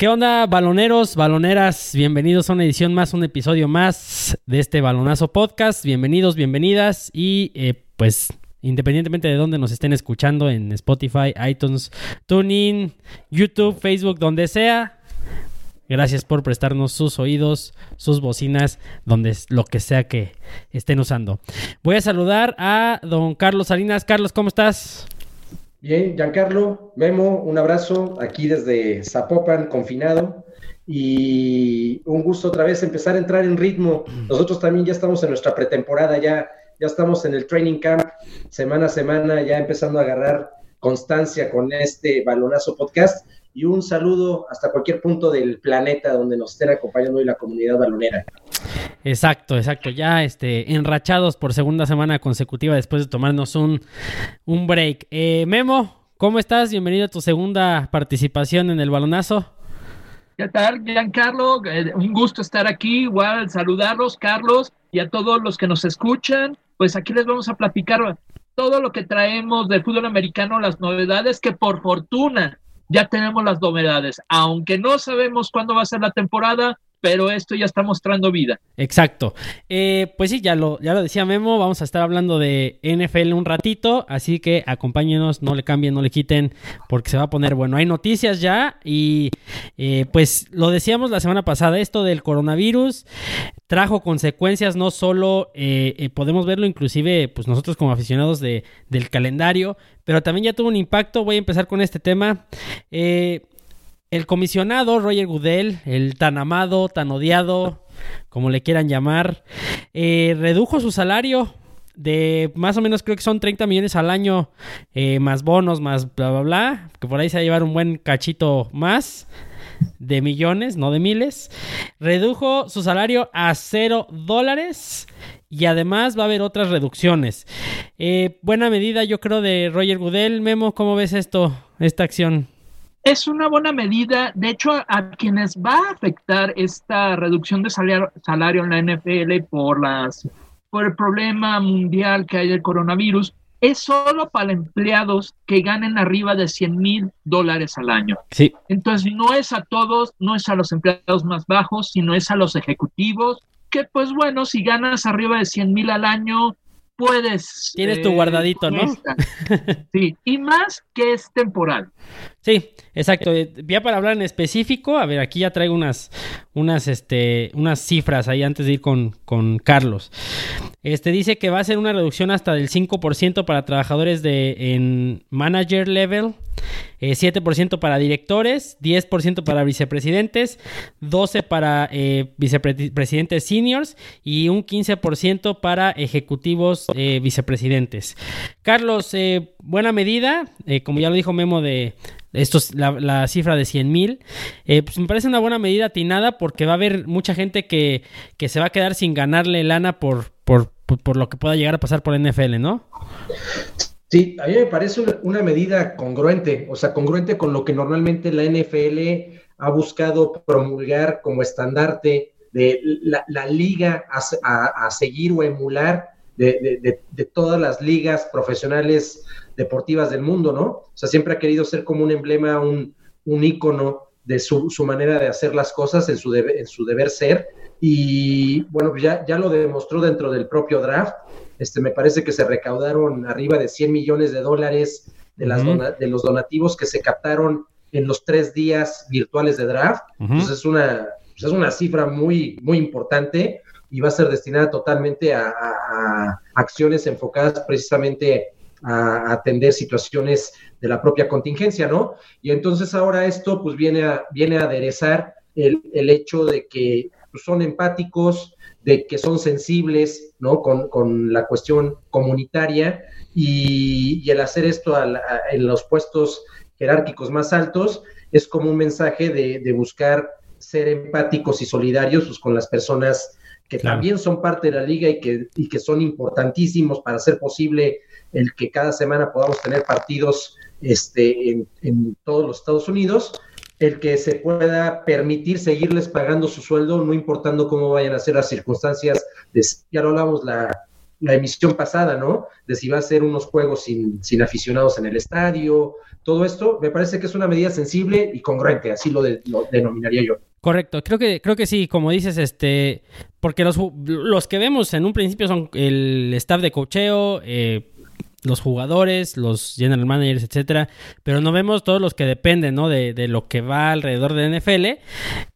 ¿Qué onda, baloneros, baloneras? Bienvenidos a una edición más, un episodio más de este Balonazo Podcast. Bienvenidos, bienvenidas y eh, pues independientemente de dónde nos estén escuchando en Spotify, iTunes, TuneIn, YouTube, Facebook, donde sea. Gracias por prestarnos sus oídos, sus bocinas, donde lo que sea que estén usando. Voy a saludar a don Carlos Salinas. Carlos, ¿cómo estás? Bien, Giancarlo, Memo, un abrazo aquí desde Zapopan, confinado. Y un gusto otra vez empezar a entrar en ritmo. Nosotros también ya estamos en nuestra pretemporada, ya, ya estamos en el training camp, semana a semana, ya empezando a agarrar constancia con este balonazo podcast. Y un saludo hasta cualquier punto del planeta donde nos estén acompañando hoy la comunidad balonera. Exacto, exacto. Ya este, enrachados por segunda semana consecutiva después de tomarnos un, un break. Eh, Memo, ¿cómo estás? Bienvenido a tu segunda participación en el balonazo. ¿Qué tal, Giancarlo? Eh, un gusto estar aquí. Igual saludarlos, Carlos, y a todos los que nos escuchan. Pues aquí les vamos a platicar todo lo que traemos de fútbol americano, las novedades que por fortuna ya tenemos las novedades. Aunque no sabemos cuándo va a ser la temporada, pero esto ya está mostrando vida. Exacto. Eh, pues sí, ya lo, ya lo decía Memo, vamos a estar hablando de NFL un ratito, así que acompáñenos, no le cambien, no le quiten, porque se va a poner bueno. Hay noticias ya y eh, pues lo decíamos la semana pasada, esto del coronavirus trajo consecuencias, no solo eh, podemos verlo inclusive pues nosotros como aficionados de, del calendario, pero también ya tuvo un impacto, voy a empezar con este tema. Eh, el comisionado Roger Goodell, el tan amado, tan odiado, como le quieran llamar, eh, redujo su salario de más o menos creo que son 30 millones al año, eh, más bonos, más bla, bla, bla, que por ahí se va a llevar un buen cachito más de millones, no de miles. Redujo su salario a cero dólares y además va a haber otras reducciones. Eh, buena medida, yo creo, de Roger Goodell. Memo, ¿cómo ves esto, esta acción? Es una buena medida. De hecho, a, quienes va a afectar esta reducción de salario, salario en la NFL por, las, por el problema mundial que hay del coronavirus es solo para empleados que ganen arriba de 100 mil dólares al año. Sí. Entonces, no es a todos, no es a los empleados más bajos, sino es a los ejecutivos, que pues bueno, si ganas arriba de 100 mil al año, puedes... Tienes tu guardadito, ¿no? Sí, y más que es temporal. Sí, exacto. Ya para hablar en específico, a ver, aquí ya traigo unas, unas, este, unas cifras ahí antes de ir con, con Carlos. Este dice que va a ser una reducción hasta del 5% para trabajadores de en manager level, 7% eh, para directores, 10% para vicepresidentes, 12% para eh, vicepresidentes seniors y un 15% para ejecutivos eh, vicepresidentes. Carlos, buena medida, como ya lo dijo Memo de esto es la, cifra de 100 mil, eh, pues me parece una buena medida atinada porque va a haber mucha gente que, que se va a quedar sin ganarle lana por, por, por, lo que pueda llegar a pasar por NFL, ¿no? Sí, a mí me parece una, medida congruente, o sea, congruente con lo que normalmente la NFL ha buscado promulgar como estandarte de la, liga a, a, seguir o emular de, de, de, todas las ligas profesionales deportivas del mundo, ¿no? O sea, siempre ha querido ser como un emblema, un, un ícono de su, manera de hacer las cosas en su, en su deber ser. Y bueno, ya, ya lo demostró dentro del propio draft. Este, me parece que se recaudaron arriba de 100 millones de dólares de, las de los donativos que se captaron en los tres días virtuales de draft. Entonces es una, pues es una cifra muy, muy importante y va a ser destinada totalmente a, a acciones enfocadas precisamente a atender situaciones de la propia contingencia, ¿no? Y entonces ahora esto pues viene a, viene a aderezar el, hecho de que pues, son empáticos, de que son sensibles, ¿no? Con, la cuestión comunitaria y, el hacer esto en los puestos jerárquicos más altos es como un mensaje de, buscar ser empáticos y solidarios pues, con las personas que también son parte de la liga y que, y que son importantísimos para hacer posible el que cada semana podamos tener partidos este, en, todos los Estados Unidos, el que se pueda permitir seguirles pagando su sueldo, no importando cómo vayan a ser las circunstancias, ya lo hablamos la, la emisión pasada, ¿no? De si va a ser unos juegos sin, sin aficionados en el estadio, todo esto, me parece que es una medida sensible y congruente, así lo, denominaría yo. Correcto, creo que, creo que sí, como dices, este, porque los, los que vemos en un principio son el staff de cocheo, eh, los jugadores, los general managers, etcétera, pero no vemos todos los que dependen, ¿no? De, de, lo que va alrededor de NFL.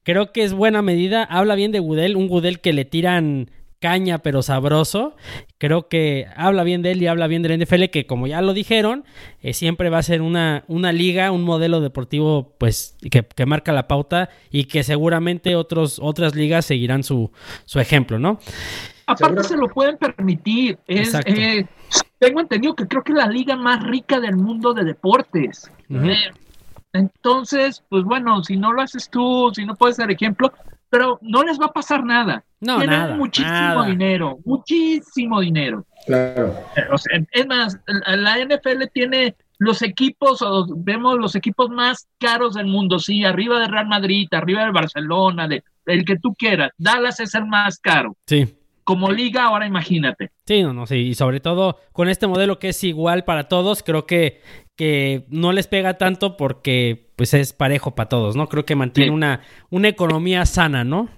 Creo que es buena medida. Habla bien de Gudel, un Gudel que le tiran caña pero sabroso. Creo que habla bien de él y habla bien del NFL, que como ya lo dijeron, eh, siempre va a ser una, una liga, un modelo deportivo pues que, que, marca la pauta y que seguramente otros, otras ligas seguirán su, su ejemplo, ¿no? Aparte se lo pueden permitir. Es, eh, tengo entendido que creo que es la liga más rica del mundo de deportes. Uh -huh. eh, entonces, pues bueno, si no lo haces tú, si no puedes ser ejemplo, pero no les va a pasar nada. No, Tienen nada, muchísimo nada. dinero, muchísimo dinero. Claro. O sea, es más, la NFL tiene los equipos, o vemos los equipos más caros del mundo, sí, arriba de Real Madrid, arriba de Barcelona, de el que tú quieras. Dallas es el más caro. Sí. Como liga, ahora imagínate. Sí, no, no, sí. Y sobre todo con este modelo que es igual para todos, creo que, que no les pega tanto porque pues es parejo para todos, ¿no? Creo que mantiene Sí. una, una economía sana, ¿no?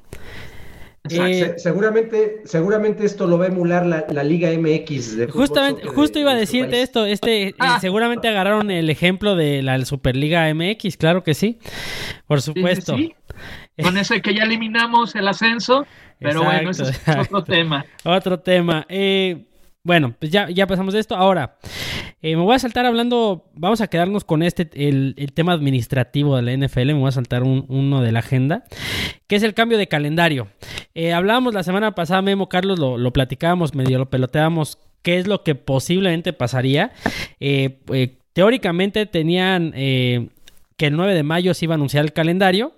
Se- Eh, seguramente, seguramente esto lo va a emular la, la Liga MX. De Justamente, justo de- iba a de decirte país. esto, este, eh, Ah. seguramente agarraron el ejemplo de la Superliga MX, claro que sí, por supuesto. sí. Con eso que ya eliminamos el ascenso, pero bueno, ese es otro exacto. tema. Otro tema. Eh, bueno, pues ya, ya pasamos de esto. Ahora, eh, me voy a saltar hablando, vamos a quedarnos con este, el, el tema administrativo de la NFL, me voy a saltar un- uno de la agenda, que es el cambio de calendario. Eh, hablábamos la semana pasada, Memo, Carlos, lo, lo platicábamos, medio lo peloteábamos, qué es lo que posiblemente pasaría. Eh, eh, teóricamente tenían eh, que el 9 de mayo se iba a anunciar el calendario.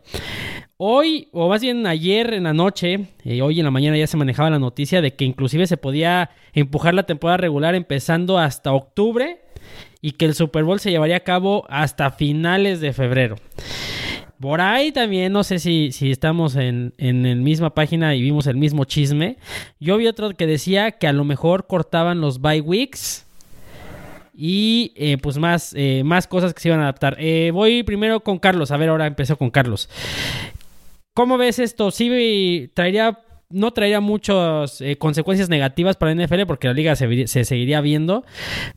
Hoy, o más bien ayer en la noche, eh, hoy en la mañana ya se manejaba la noticia de que inclusive se podía empujar la temporada regular empezando hasta octubre y que el Super Bowl se llevaría a cabo hasta finales de febrero. Por ahí también, no sé si, si estamos en, en la misma página y vimos el mismo chisme. Yo vi otro que decía que a lo mejor cortaban los bye weeks y eh, pues más, eh, más cosas que se iban a adaptar. Eh, voy primero con Carlos. A ver, ahora empezó con Carlos. ¿Cómo ves esto? ¿Sí traería, no traería muchas eh, consecuencias negativas para la NFL porque la liga se, seguiría viendo?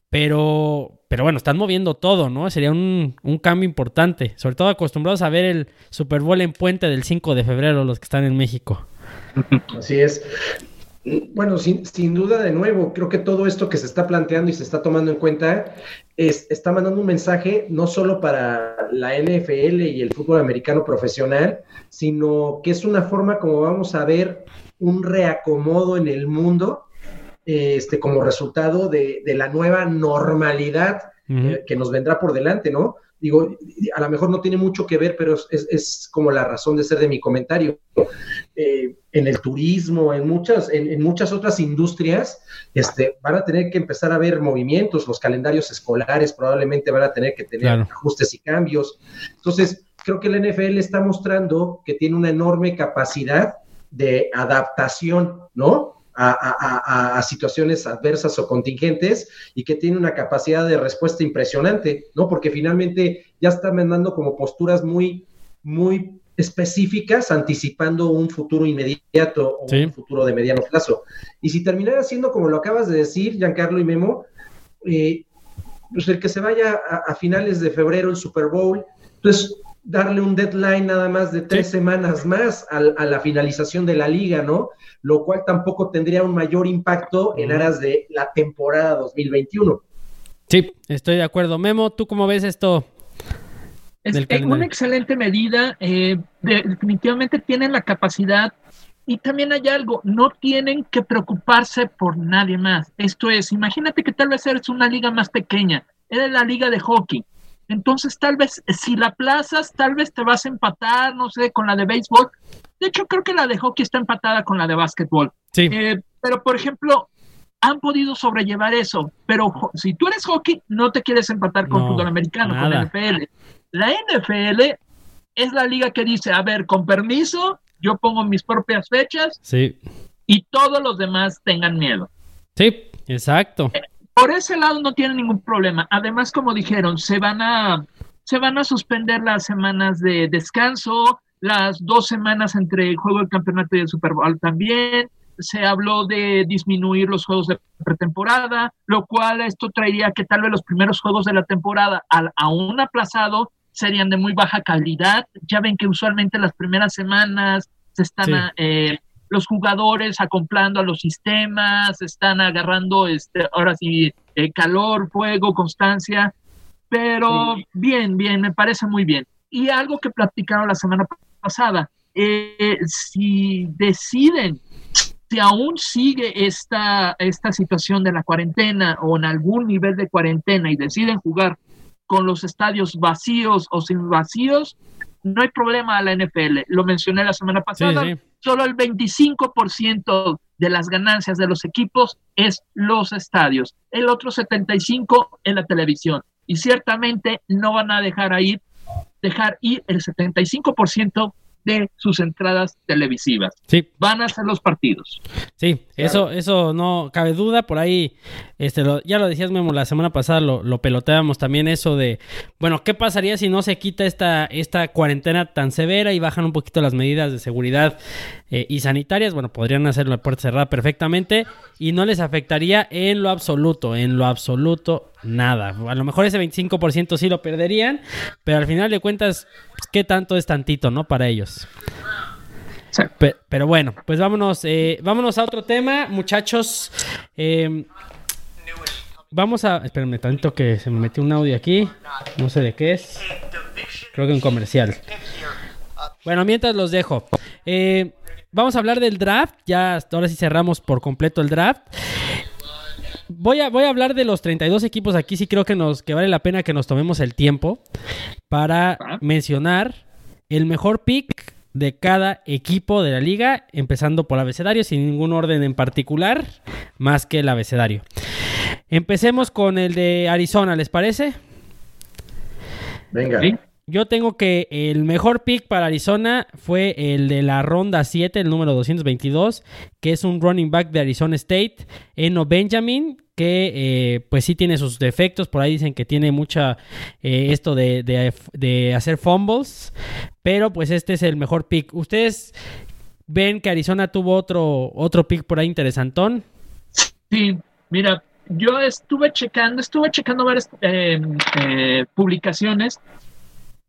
Pero, pero bueno, están moviendo todo, ¿no? Sería un, un cambio importante. Sobre todo acostumbrados a ver el Super Bowl en puente del 5 de febrero, los que están en México. Así es. Bueno, sin, sin duda, de nuevo, creo que todo esto que se está planteando y se está tomando en cuenta es, está mandando un mensaje no solo para la NFL y el fútbol americano profesional, sino que es una forma como vamos a ver un reacomodo en el mundo este, como resultado de, de la nueva normalidad que nos vendrá por delante, ¿no? Digo, a lo mejor no tiene mucho que ver, pero es, es- como la razón de ser de mi comentario. Eh, en el turismo, en muchas, en, en muchas otras industrias, este, van a tener que empezar a ver movimientos, los calendarios escolares probablemente van a tener que tener Claro. ajustes y cambios. Entonces, creo que la NFL está mostrando que tiene una enorme capacidad de adaptación, ¿no? A, a- a- situaciones adversas o contingentes y que tiene una capacidad de respuesta impresionante, ¿no? Porque finalmente ya están mandando como posturas muy, muy específicas, anticipando un futuro inmediato o Sí. un futuro de mediano plazo. Y si terminara siendo como lo acabas de decir, Giancarlo y Memo, eh, pues el que se vaya a, a finales de febrero el Super Bowl, pues darle un deadline nada más de tres Sí. semanas más al- a, la finalización de la liga, ¿no? Lo cual tampoco tendría un mayor impacto en aras de la temporada 2021. Sí, estoy de acuerdo. Memo, ¿tú cómo ves esto? Es una excelente medida. eh, de- definitivamente tienen la capacidad. Y también hay algo, no tienen que preocuparse por nadie más. Esto es, imagínate que tal vez eres una liga más pequeña, eres la liga de hockey. Entonces, tal vez, si la plazas, tal vez te vas a empatar, no sé, con la de béisbol. De hecho, creo que la de hockey está empatada con la de básquetbol. Sí, Eh, pero, por ejemplo, han podido sobrellevar eso. Pero si tú eres hockey, no te quieres empatar con No, fútbol americano, con nada. NFL. La NFL es la liga que dice, a ver, con permiso, yo pongo mis propias fechas sí, y todos los demás tengan miedo. sí. Exacto. Por ese lado no tiene ningún problema. Además, como dijeron, se van a, se van a suspender las semanas de descanso, las dos semanas entre el juego del campeonato y el Super Bowl también. Se habló de disminuir los juegos de pretemporada, lo cual esto traería que tal vez los primeros juegos de la temporada, al aún aplazado, serían de muy baja calidad. Ya ven que usualmente las primeras semanas se están eh, los jugadores acomplando a los sistemas, están agarrando este, ahora sí eh, calor, fuego, constancia, pero bien, bien, me parece muy bien. Y algo que platicaron la semana pasada, eh, si deciden, si aún sigue esta, esta situación de la cuarentena o en algún nivel de cuarentena y deciden jugar con los estadios vacíos o sin vacíos, no hay problema a la NFL. Lo mencioné la semana pasada. Solo el 25% de las ganancias de los equipos es los estadios. El otro 75% en la televisión. Y ciertamente no van a dejar ir, dejar ir el 75% de sus entradas televisivas. Sí. Van a ser los partidos. Sí, eso, eso no cabe duda. Por ahí, este, ya lo decías, Memo, la semana pasada lo, lo, peloteábamos también eso de, bueno, ¿qué pasaría si no se quita esta, esta cuarentena tan severa y bajan un poquito las medidas de seguridad eh, y sanitarias? Bueno, podrían hacerlo la puerta cerrada perfectamente y no les afectaría en lo absoluto, en lo absoluto nada. A lo mejor ese 25% sí lo perderían, pero al final de cuentas, ¿qué tanto es tantito, no? Para ellos. Pero, bueno, pues vámonos, eh, vámonos a otro tema, muchachos. Eh, vamos a. Espérenme tanto que se me metió un audio aquí. No sé de qué es. Creo que un comercial. Bueno, mientras los dejo. Eh, vamos a hablar del draft. Ya ahora sí cerramos por completo el draft. Voy a, voy a hablar de los 32 equipos. Aquí sí creo que, nos, que vale la pena que nos tomemos el tiempo para mencionar el mejor pick de cada equipo de la liga, empezando por abecedario, sin ningún orden en particular, más que el abecedario. Empecemos con el de Arizona, ¿les parece? Venga. Yo tengo que el mejor pick para Arizona fue el de la ronda 7, el número 222, que es un running back de Arizona State, Eno Benjamin, que eh, pues sí tiene sus defectos, por ahí dicen que tiene mucha eh, esto de, hacer fumbles, pero pues este es el mejor pick. ¿Ustedes ven que Arizona tuvo otro, otro pick por ahí interesantón? Sí, mira, yo estuve checando, estuve checando varias eh, publicaciones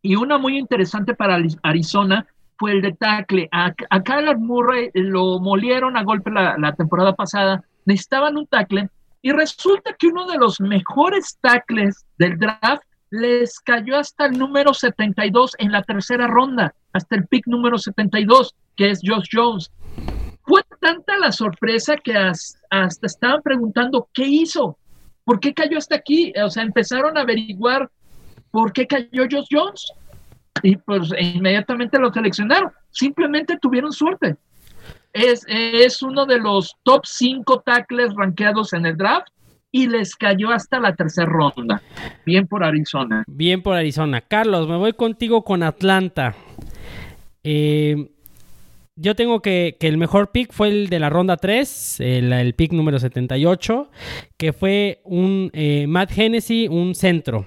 y una muy interesante para Arizona fue el de tackle. A, a Kyler Murray lo molieron a golpe la, la temporada pasada, necesitaban un tackle y resulta que uno de los mejores tackles del draft les cayó hasta el número 72 en la tercera ronda, hasta el pick número 72, que es Josh Jones. Fue tanta la sorpresa que hasta, estaban preguntando qué hizo, por qué cayó hasta aquí. O sea, empezaron a averiguar por qué cayó Josh Jones y pues inmediatamente lo seleccionaron. Simplemente tuvieron suerte es, uno de los top 5 tackles rankeados en el draft y les cayó hasta la tercera ronda. Bien por Arizona. Bien por Arizona. Carlos, me voy contigo con Atlanta. Eh, yo tengo que, que, el mejor pick fue el de la ronda 3, el, pick número 78, que fue un eh, Matt Hennessy, un centro.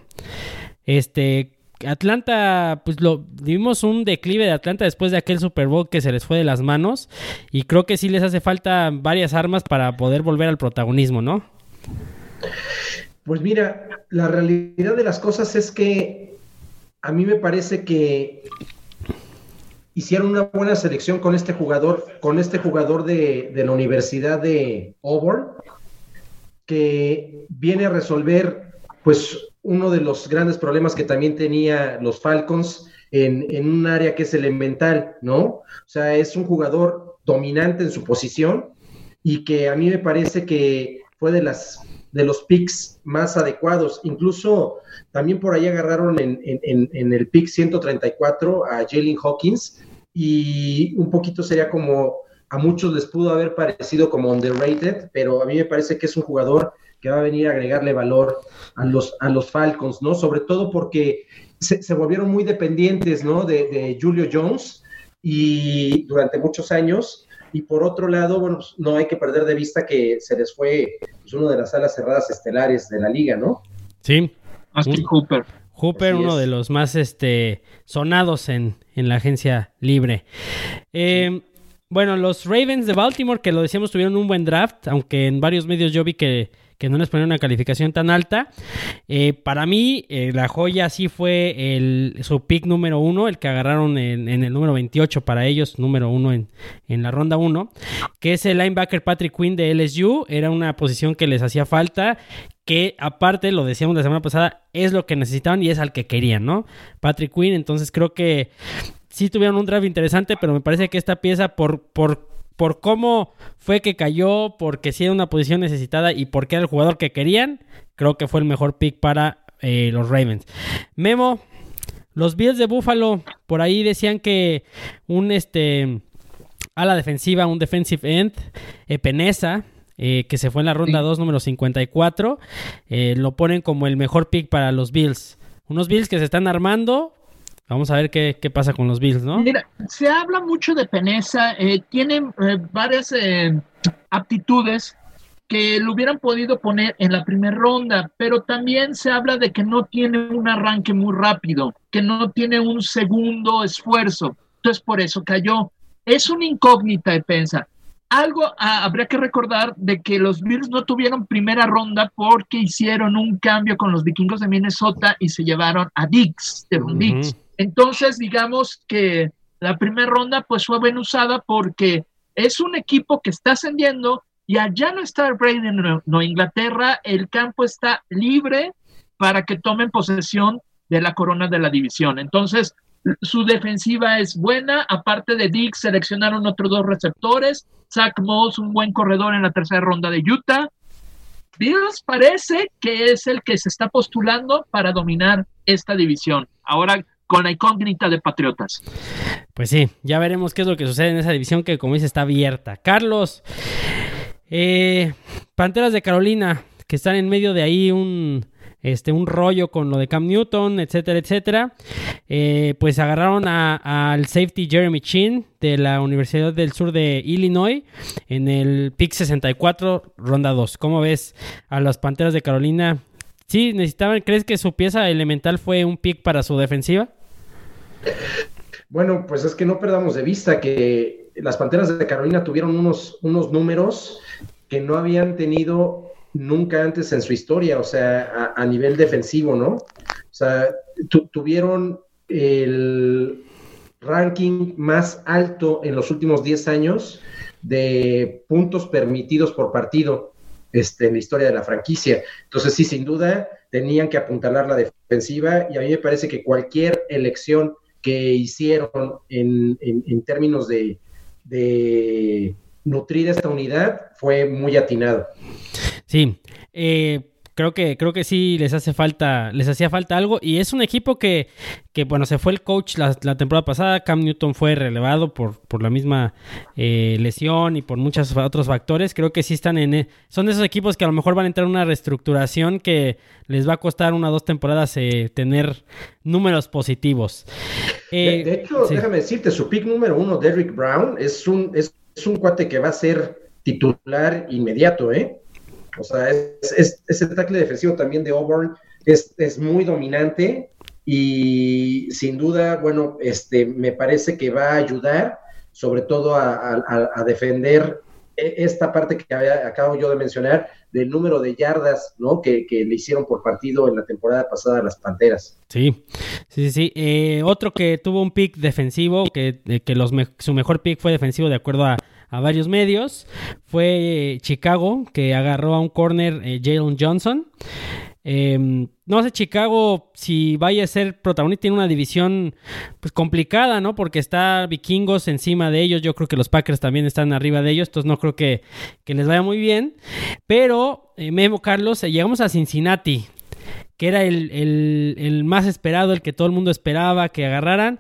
Este, Atlanta, pues lo vimos un declive de Atlanta después de aquel Super Bowl que se les fue de las manos y creo que sí les hace falta varias armas para poder volver al protagonismo, ¿no? Pues mira, la realidad de las cosas es que a mí me parece que hicieron una buena selección con este jugador, con este jugador de, de la Universidad de Auburn, que viene a resolver pues uno de los grandes problemas que también tenía los Falcons en, un área que es elemental, ¿no? O sea, es un jugador dominante en su posición y que a mí me parece que fue de los picks más adecuados. Incluso también por ahí agarraron en, en el pick 134 a Jalen Hawkins y un poquito sería como a muchos les pudo haber parecido como underrated, pero a mí me parece que es un jugador que va a venir a agregarle valor a los, a los Falcons, ¿no? Sobre todo porque se, volvieron muy dependientes, ¿no? De, Julio Jones y durante muchos años Y por otro lado, bueno, pues, no hay que perder de vista que se les fue pues, uno de las alas cerradas estelares de la liga, ¿no? Sí. Austin Hooper. Hooper, uno de los más este, sonados en, en la agencia libre. Eh, bueno, los Ravens de Baltimore, que lo decíamos, tuvieron un buen draft, aunque en varios medios yo vi que, no les ponían una calificación tan alta. Eh, para mí, eh, la joya sí fue el, su pick número uno, el que agarraron en, el número 28 para ellos, número uno en, en la ronda uno, que es el linebacker Patrick Quinn de LSU. Era una posición que les hacía falta que aparte, lo decíamos la semana pasada, es lo que necesitaban y es al que querían, ¿no? Patrick Quinn, entonces creo que sí tuvieron un draft interesante, pero me parece que esta pieza por, por, por cómo fue que cayó, porque sí era una posición necesitada y porque era el jugador que querían, creo que fue el mejor pick para eh, los Ravens. Memo, los Bills de Buffalo, por ahí decían que un este a la defensiva, un defensive end, Epenesa, eh, que se fue en la ronda 2, número 54, eh, lo ponen como el mejor pick para los Bills. Unos Bills que se están armando, Vamos a ver qué, pasa con los Bills, ¿no? Mira, se habla mucho de Peneza, eh, tiene eh, varias eh, aptitudes que lo hubieran podido poner en la primera ronda, pero también se habla de que no tiene un arranque muy rápido, que no tiene un segundo esfuerzo. Entonces, por eso cayó. Es una incógnita de pensa. Algo ah, habría que recordar de que los Bills no tuvieron primera ronda porque hicieron un cambio con los vikingos de Minnesota y se llevaron a Dix, de Dix. Entonces, digamos que la primera ronda pues fue bien usada porque es un equipo que está ascendiendo y allá no está Brady en no, Inglaterra, el campo está libre para que tomen posesión de la corona de la división. Entonces, su defensiva es buena, aparte de Dick, seleccionaron otros dos receptores, Zach Moss, un buen corredor en la tercera ronda de Utah. Bills parece que es el que se está postulando para dominar esta división. Ahora, con la incógnita de Patriotas. Pues sí, ya veremos qué es lo que sucede en esa división que, como dice, está abierta. Carlos, eh, Panteras de Carolina, que están en medio de ahí un, este, un rollo con lo de Cam Newton, etcétera, etcétera. Eh, pues agarraron al safety Jeremy Chin de la Universidad del Sur de Illinois en el pick 64, ronda 2. ¿Cómo ves a las Panteras de Carolina Sí, necesitaban, ¿crees que su pieza elemental fue un pick para su defensiva? Bueno, pues es que no perdamos de vista que las Panteras de Carolina tuvieron unos, unos números que no habían tenido nunca antes en su historia, o sea, a, nivel defensivo, ¿no? O sea, tuvieron el ranking más alto en los últimos 10 años de puntos permitidos por partido este, en la historia de la franquicia. Entonces, sí, sin duda, tenían que apuntalar la defensiva y a mí me parece que cualquier elección que hicieron en, términos de, de, nutrir esta unidad fue muy atinado. Sí, eh, creo que, creo que sí les hace falta, les hacía falta algo. Y es un equipo que, que bueno, se fue el coach la, temporada pasada. Cam Newton fue relevado por, por la misma eh, lesión y por muchos otros factores. Creo que sí están en. E, son de esos equipos que a lo mejor van a entrar en una reestructuración que les va a costar una o dos temporadas eh, tener números positivos. de, eh, hecho, déjame decirte, su pick número uno, Derrick Brown, es un, es, es un cuate que va a ser titular inmediato, ¿eh? O sea, es, ese tackle defensivo también de Auburn es, es, muy dominante y sin duda, bueno, este, me parece que va a ayudar sobre todo a, defender e, esta parte que acabo yo de mencionar del número de yardas ¿no? que, le hicieron por partido en la temporada pasada a las Panteras. Sí, sí, sí. Eh, otro que tuvo un pick defensivo, que, que los su mejor pick fue defensivo de acuerdo a, a varios medios. Fue eh, Chicago, que agarró a un corner eh, Jalen Johnson. Em, no sé, Chicago, si vaya a ser protagonista, tiene una división pues complicada, ¿no? Porque está Vikingos encima de ellos. Yo creo que los Packers también están arriba de ellos. Entonces no creo que, les vaya muy bien. Pero, eh, Memo Carlos, llegamos a Cincinnati que era el, el, más esperado, el que todo el mundo esperaba que agarraran.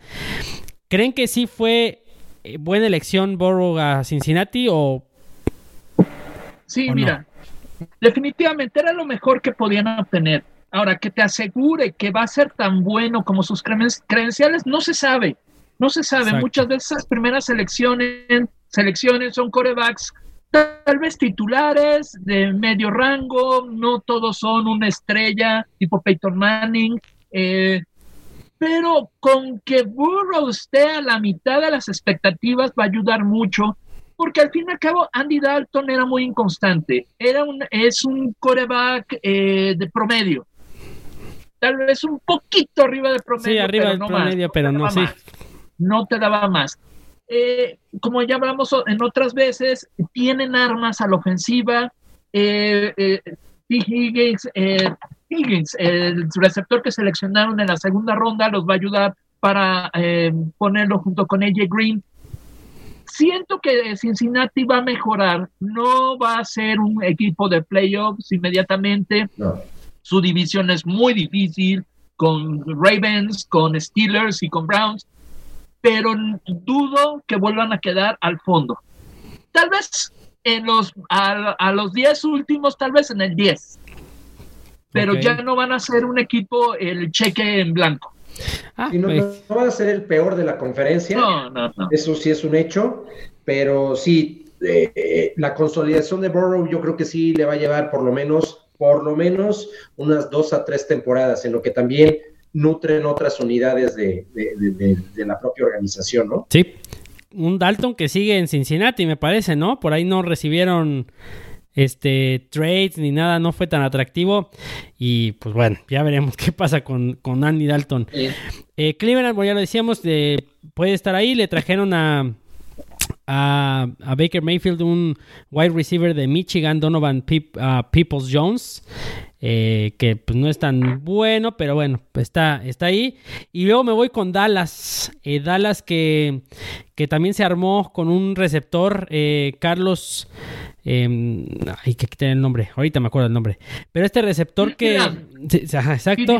¿Creen que sí fue eh, buena elección Borough a Cincinnati o... Sí, mira, definitivamente era lo mejor que podían obtener. Ahora, que te asegure que va a ser tan bueno como sus credenciales, no se sabe. No se sabe. Muchas veces esas primeras elecciones selecciones son corebacks tal vez titulares de medio rango, no todos son una estrella tipo Peyton Manning, eh, pero con que Burrow esté a la mitad de las expectativas va a ayudar mucho, porque al fin y al cabo Andy Dalton era muy inconstante, era un, es un coreback eh, de promedio, tal vez un poquito arriba de promedio. Sí, arriba del promedio, pero no, sí. No te daba más. Eh, como ya hablamos en otras veces, tienen armas a la ofensiva. Eh, eh, Higgins, Higgins, el receptor que seleccionaron en la segunda ronda, los va a ayudar para ponerlo junto con AJ Green. Siento que Cincinnati va a mejorar, no va a ser un equipo de playoffs inmediatamente. Su división es muy difícil con Ravens, con Steelers y con Browns pero dudo que vuelvan a quedar al fondo. Tal vez en los, a, los 10 últimos, tal vez en el 10. Pero ya no van a ser un equipo el cheque en blanco. Ah, no, van a ser el peor de la conferencia. No, no, no. Eso sí es un hecho. Pero sí, eh, eh, la consolidación de Burrow yo creo que sí le va a llevar por lo menos, por lo menos unas dos a tres temporadas, en lo que también nutren otras unidades de, la propia organización, ¿no? Sí. Un Dalton que sigue en Cincinnati, me parece, ¿no? Por ahí no recibieron este trades ni nada, no fue tan atractivo. Y pues bueno, ya veremos qué pasa con, con Andy Dalton. Eh, Cleveland, ya lo decíamos, puede estar ahí. Le trajeron a, a, Baker Mayfield, un wide receiver de Michigan, Donovan Peoples Jones. Eh, que pues no es tan bueno, pero bueno, pues está, está ahí. Y luego me voy con Dallas. Eh, Dallas que, que también se armó con un receptor, eh, Carlos... Eh, hay que quitar el nombre, ahorita me acuerdo el nombre. Pero este receptor que... exacto.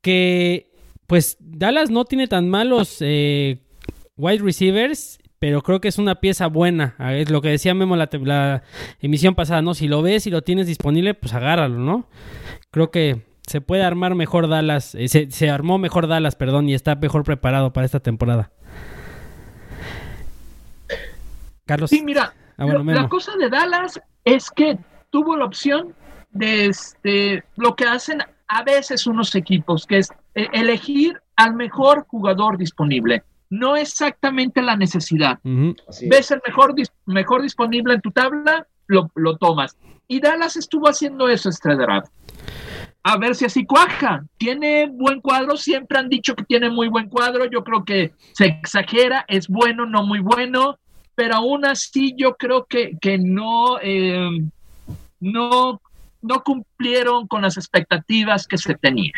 que pues Dallas no tiene tan malos wide receivers pero creo que es una pieza buena. Ah, es lo que decía Memo la, la emisión pasada, ¿no? Si lo ves y lo tienes disponible, pues agárralo, ¿no? Creo que se puede armar mejor Dallas, eh, se, armó mejor Dallas, perdón, y está mejor preparado para esta temporada. Carlos. Sí, mira, ah, la cosa de Dallas es que tuvo la opción de este, lo que hacen a veces unos equipos, que es eh, elegir al mejor jugador disponible no exactamente la necesidad. Ves el mejor, mejor disponible en tu tabla, lo, tomas. Y Dallas estuvo haciendo eso este draft. A ver si así cuaja. Tiene buen cuadro, siempre han dicho que tiene muy buen cuadro. Yo creo que se exagera, es bueno, no muy bueno, pero aún así yo creo que, que no, eh, no, no cumplieron con las expectativas que se tenía.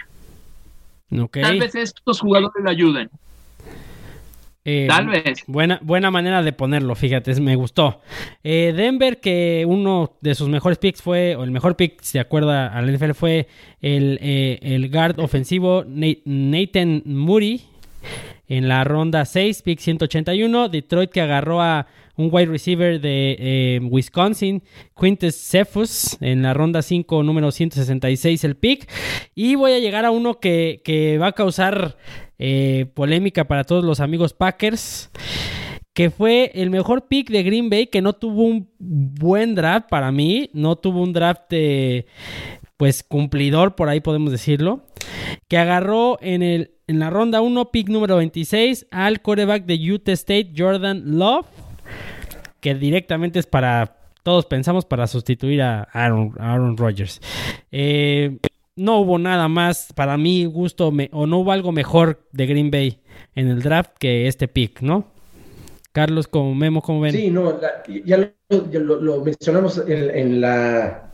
Tal vez estos jugadores le ayuden. Eh, Tal vez. Buena, buena manera de ponerlo, fíjate, me gustó. Eh, Denver, que uno de sus mejores picks fue, o el mejor pick, si acuerda al NFL, fue el, eh, el guard ofensivo Nathan Moody en la ronda 6, pick 181. Detroit que agarró a un wide receiver de Wisconsin, Quintus Cephus, en la ronda 5, número 166, el pick. Y voy a llegar a uno que, que va a causar eh, polémica para todos los amigos Packers, que fue el mejor pick de Green Bay, que no tuvo un buen draft para mí, no tuvo un draft pues cumplidor, por ahí podemos decirlo, que agarró en, el, en la ronda 1, pick número 26, al quarterback de Utah State, Jordan Love, que directamente es para, todos pensamos, para sustituir a Aaron, Aaron Rodgers. Eh, no hubo nada más para mí gusto o no hubo algo mejor de Green Bay en el draft que este pick, ¿no? Carlos, como Memo, ¿cómo ven? Sí, no, ya, lo, mencionamos en, la,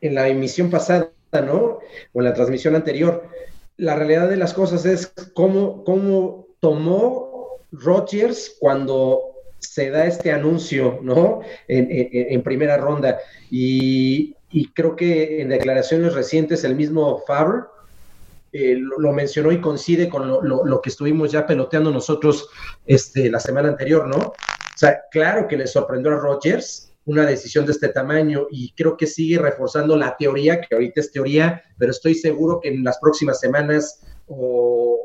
en la emisión pasada, ¿no? O en la transmisión anterior. La realidad de las cosas es cómo, cómo tomó Rodgers cuando se da este anuncio, ¿no? En primera ronda. Y, y creo que en declaraciones recientes el mismo Favre eh, lo, mencionó y coincide con lo, que estuvimos ya peloteando nosotros este, la semana anterior, ¿no? O sea, claro que le sorprendió a Rodgers una decisión de este tamaño y creo que sigue reforzando la teoría, que ahorita es teoría, pero estoy seguro que en las próximas semanas o,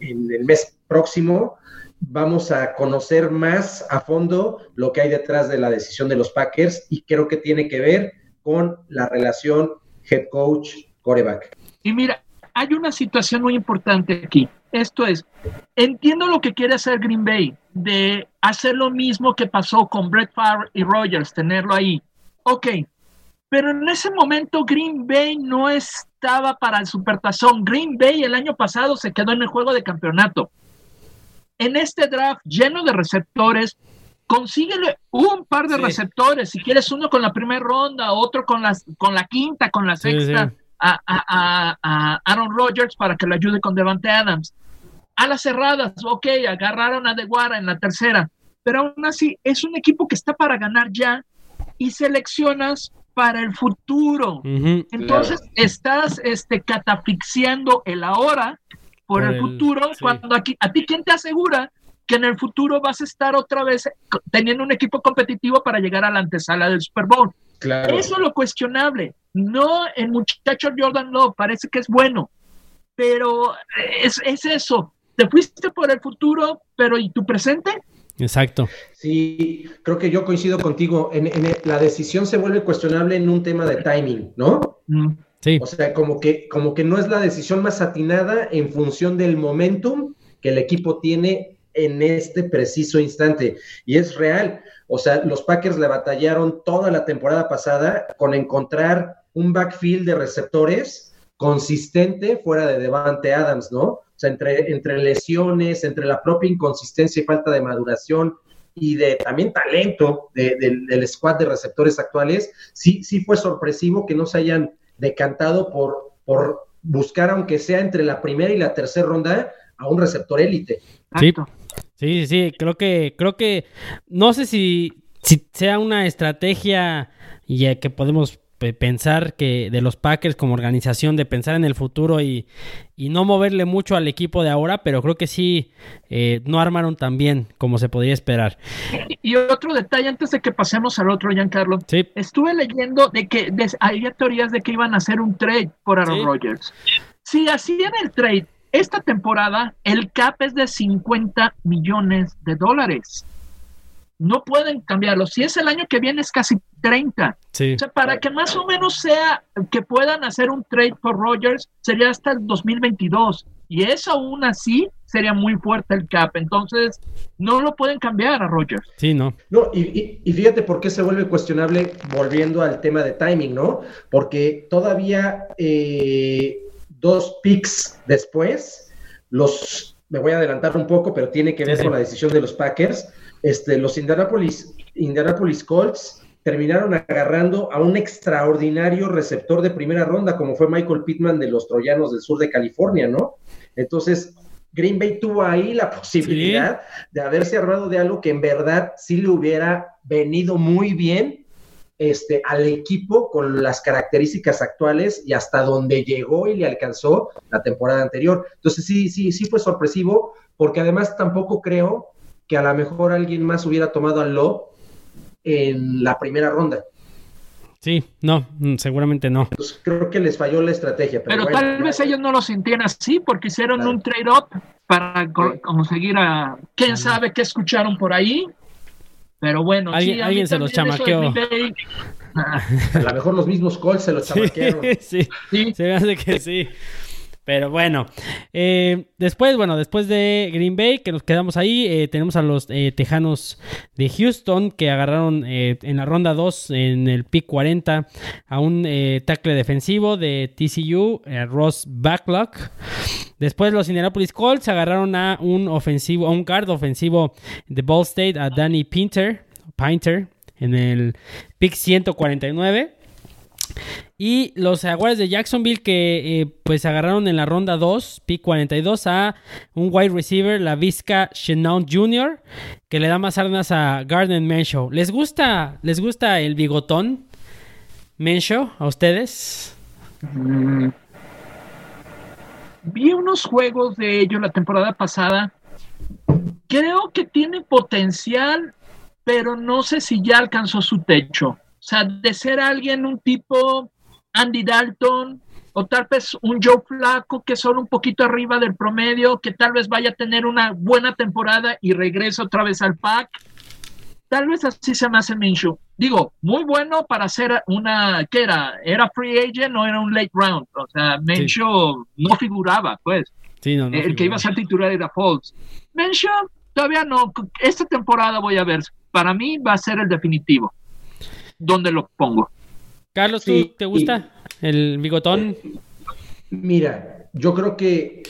en el mes próximo vamos a conocer más a fondo lo que hay detrás de la decisión de los Packers y creo que tiene que ver con la relación head coach coreback. Y mira, hay una situación muy importante aquí. Esto es, entiendo lo que quiere hacer Green Bay, de hacer lo mismo que pasó con Brett Favre y Rogers, tenerlo ahí. Ok, pero en ese momento Green Bay no estaba para el supertazón. Green Bay el año pasado se quedó en el juego de campeonato. En este draft lleno de receptores, consíguele un par de receptores. Si quieres uno con la primera ronda, otro con, las, con la quinta, con la sexta, A, a, Aaron Rodgers para que le ayude con Devante Adams. A las cerradas, ok, agarraron a Deguara en la tercera, pero aún así es un equipo que está para ganar ya y seleccionas para el futuro. Entonces estás este, catafixiando el ahora por, el, futuro, cuando aquí, a ti, ¿quién te asegura que en el futuro vas a estar otra vez teniendo un equipo competitivo para llegar a la antesala del Super Bowl? Claro. Eso es lo cuestionable. No el muchacho Jordan Love, parece que es bueno, pero es, es eso. Te fuiste por el futuro, pero ¿y tu presente? Exacto. Sí, creo que yo coincido contigo. En, la decisión se vuelve cuestionable en un tema de timing, ¿no? Mm. Sí. O sea, como que, como que no es la decisión más atinada en función del momentum que el equipo tiene en este preciso instante. Y es real. O sea, los Packers le batallaron toda la temporada pasada con encontrar un backfield de receptores consistente fuera de Devante Adams, ¿no? O sea, entre, entre lesiones, entre la propia inconsistencia y falta de maduración y de también talento del squad de receptores actuales, sí, sí fue sorpresivo que no se hayan decantado por, por buscar, aunque sea entre la primera y la tercera ronda, a un receptor élite. Sí, sí, sí, creo que, creo que, no sé si, si sea una estrategia y que podemos pensar que de los Packers como organización, de pensar en el futuro y, no moverle mucho al equipo de ahora, pero creo que sí, eh, no armaron tan bien como se podría esperar. Y otro detalle, antes de que pasemos al otro, Giancarlo, sí. estuve leyendo de que había teorías de que iban a hacer un trade por Aaron Rodgers. Si hacían el trade esta temporada, el cap es de 50 millones de dólares no pueden cambiarlo. Si es el año que viene, es casi 30. O sea, para que más o menos sea que puedan hacer un trade por Rogers, sería hasta el 2022. Y eso aún así sería muy fuerte el cap. Entonces, no lo pueden cambiar a Rogers. Sí, no. No, y, fíjate por qué se vuelve cuestionable volviendo al tema de timing, ¿no? Porque todavía eh, dos picks después, los. Me voy a adelantar un poco, pero tiene que ver con la decisión de los Packers este, los Indianapolis, Indianapolis Colts terminaron agarrando a un extraordinario receptor de primera ronda, como fue Michael Pittman de los Troyanos del sur de California, ¿no? Entonces, Green Bay tuvo ahí la posibilidad de haberse armado de algo que en verdad sí le hubiera venido muy bien este, al equipo con las características actuales y hasta donde llegó y le alcanzó la temporada anterior. Entonces sí, sí, sí fue sorpresivo, porque además tampoco creo que a lo mejor alguien más hubiera tomado al Lo en la primera ronda. Sí, no, mm, seguramente no. Pues creo que les falló la estrategia. Pero, tal vez ellos no lo sentían así porque hicieron un trade-up para conseguir a... ¿Quién sabe qué escucharon por ahí? Pero bueno, alguien, alguien se los chamaqueó. A lo mejor los mismos Colts se los chamaquearon. Sí, sí, se me hace que sí. Pero bueno, eh, después, bueno, después de Green Bay, que nos quedamos ahí, eh, tenemos a los eh, Tejanos de Houston que agarraron en la ronda 2, en el pick 40, a un tackle defensivo de TCU, Ross Backlock. Después los Indianapolis Colts agarraron a un ofensivo, a un guard ofensivo de Ball State, a Danny Pinter, Pinter en el pick 149. Y los Jaguares de Jacksonville que eh, pues agarraron en la ronda 2, pick 42, a un wide receiver, la Vizca Chenault Jr., que le da más armas a Garden Menshow. ¿Les gusta, ¿Les gusta el bigotón Menshow a ustedes? Mm. Vi unos juegos de ellos la temporada pasada. Creo que tiene potencial, pero no sé si ya alcanzó su techo. O sea, de ser alguien, un tipo Andy Dalton o tal vez un Joe Flaco que son un poquito arriba del promedio, que tal vez vaya a tener una buena temporada y regrese otra vez al pack. Tal vez así se me hace Minshew. Digo, muy bueno para hacer una, ¿qué era? ¿Era free agent o era un late round? O sea, Minshew no figuraba, pues. Sí, no, no el que iba a ser titular era Foles. Minshew, todavía no. Esta temporada voy a ver. Para mí va a ser el definitivo. ¿Dónde lo pongo? Carlos, ¿tú te gusta el bigotón? Mira, yo creo que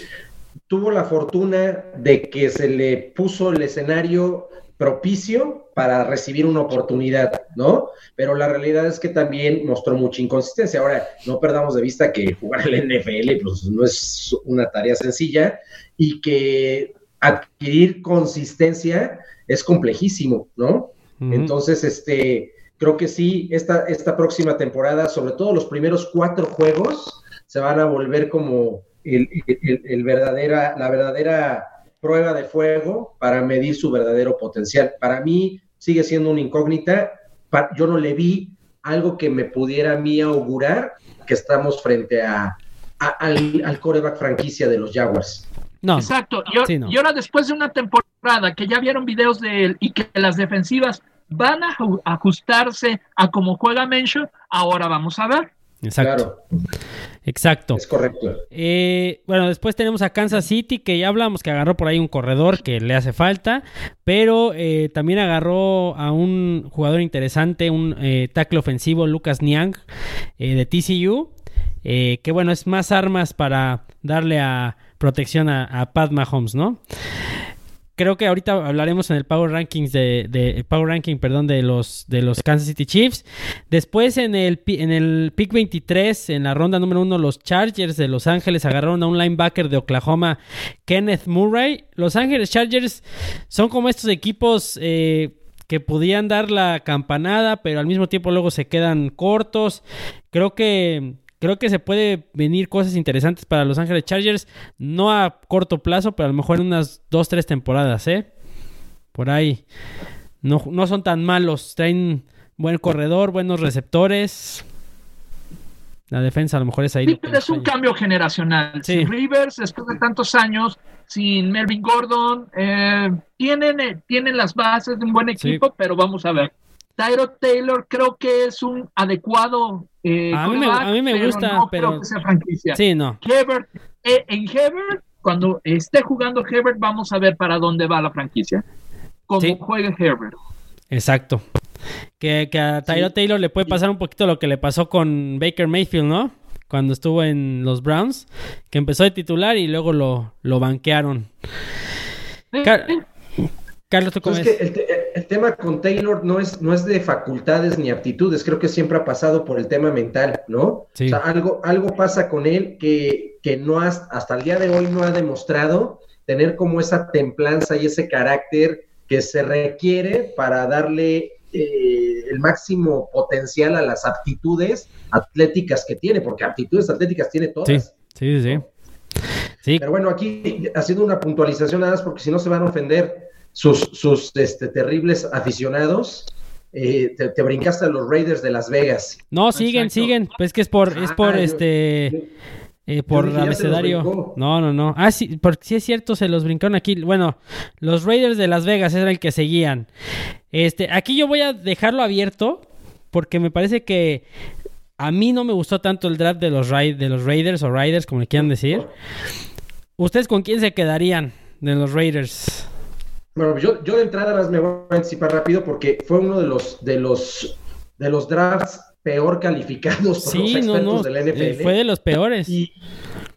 tuvo la fortuna de que se le puso el escenario propicio para recibir una oportunidad, ¿no? Pero la realidad es que también mostró mucha inconsistencia. Ahora, no perdamos de vista que jugar el NFL pues, no es una tarea sencilla y que adquirir consistencia es complejísimo, ¿no? Entonces, este, creo que sí, esta, esta próxima temporada, sobre todo los primeros cuatro juegos, se van a volver como el, el verdadera, la verdadera prueba de fuego para medir su verdadero potencial. Para mí sigue siendo una incógnita. Yo no le vi algo que me pudiera a mí augurar que estamos frente a, al, al, coreback franquicia de los Jaguars. No. Exacto. Y, ahora después de una temporada que ya vieron videos de él y que las defensivas van a ajustarse a cómo juega Mention, ahora vamos a ver. Exacto. Exacto. Es correcto. Eh, bueno, después tenemos a Kansas City, que ya hablamos que agarró por ahí un corredor que le hace falta, pero eh, también agarró a un jugador interesante, un eh, tackle ofensivo, Lucas Niang, de TCU, que bueno, es más armas para darle a protección a, a Pat Mahomes, ¿no? Creo que ahorita hablaremos en el Power Rankings de, Power Ranking, perdón, de los de los Kansas City Chiefs. Después en el en el pick 23, en la ronda número uno, los Chargers de Los Ángeles agarraron a un linebacker de Oklahoma, Kenneth Murray. Los Ángeles Chargers son como estos equipos eh, que podían dar la campanada, pero al mismo tiempo luego se quedan cortos. Creo que creo que se puede venir cosas interesantes para Los Ángeles Chargers, no a corto plazo, pero a lo mejor en unas dos, tres temporadas, ¿eh? Por ahí. No, no son tan malos, traen buen corredor, buenos receptores. La defensa a lo mejor es ahí. Sí, es un cambio generacional. Sin Rivers, después de tantos años, sin Melvin Gordon, eh, tienen, eh, tienen las bases de un buen equipo, pero vamos a ver. Tyro Taylor creo que es un adecuado. Eh, a, mí me, a, mí me, gusta, pero. Creo que sea franquicia. Sí, no. Hebert, eh, en Hebert, cuando esté jugando Hebert, vamos a ver para dónde va la franquicia. Cómo juega Hebert. Exacto. Que, que a Tyro Taylor le puede pasar un poquito lo que le pasó con Baker Mayfield, ¿no? Cuando estuvo en los Browns, que empezó de titular y luego lo, lo banquearon. Carlos, ¿tú cómo pues el, tema con Taylor no es, no es de facultades ni aptitudes, creo que siempre ha pasado por el tema mental, ¿no? O sea, algo, algo pasa con él que, que no hasta el día de hoy no ha demostrado tener como esa templanza y ese carácter que se requiere para darle eh, el máximo potencial a las aptitudes atléticas que tiene, porque aptitudes atléticas tiene todas. Sí, sí, sí. Pero bueno, aquí haciendo una puntualización nada más, porque si no se van a ofender sus, sus este, terribles aficionados. Eh, te, brincaste a los Raiders de Las Vegas. No, siguen, siguen. Pues que es por, es por ah, este. Eh, por abecedario. No, no, no. Ah, sí, porque sí es cierto, se los brincaron aquí. Bueno, los Raiders de Las Vegas era el que seguían. Este, aquí yo voy a dejarlo abierto porque me parece que a mí no me gustó tanto el draft de los, de los Raiders o Riders, como le quieran decir. ¿Ustedes con quién se quedarían de los Raiders? Bueno, yo, yo de entrada me voy a anticipar rápido porque fue uno de los, de los, de los drafts peor calificados por los expertos del NFL. Eh, fue de los peores. Y,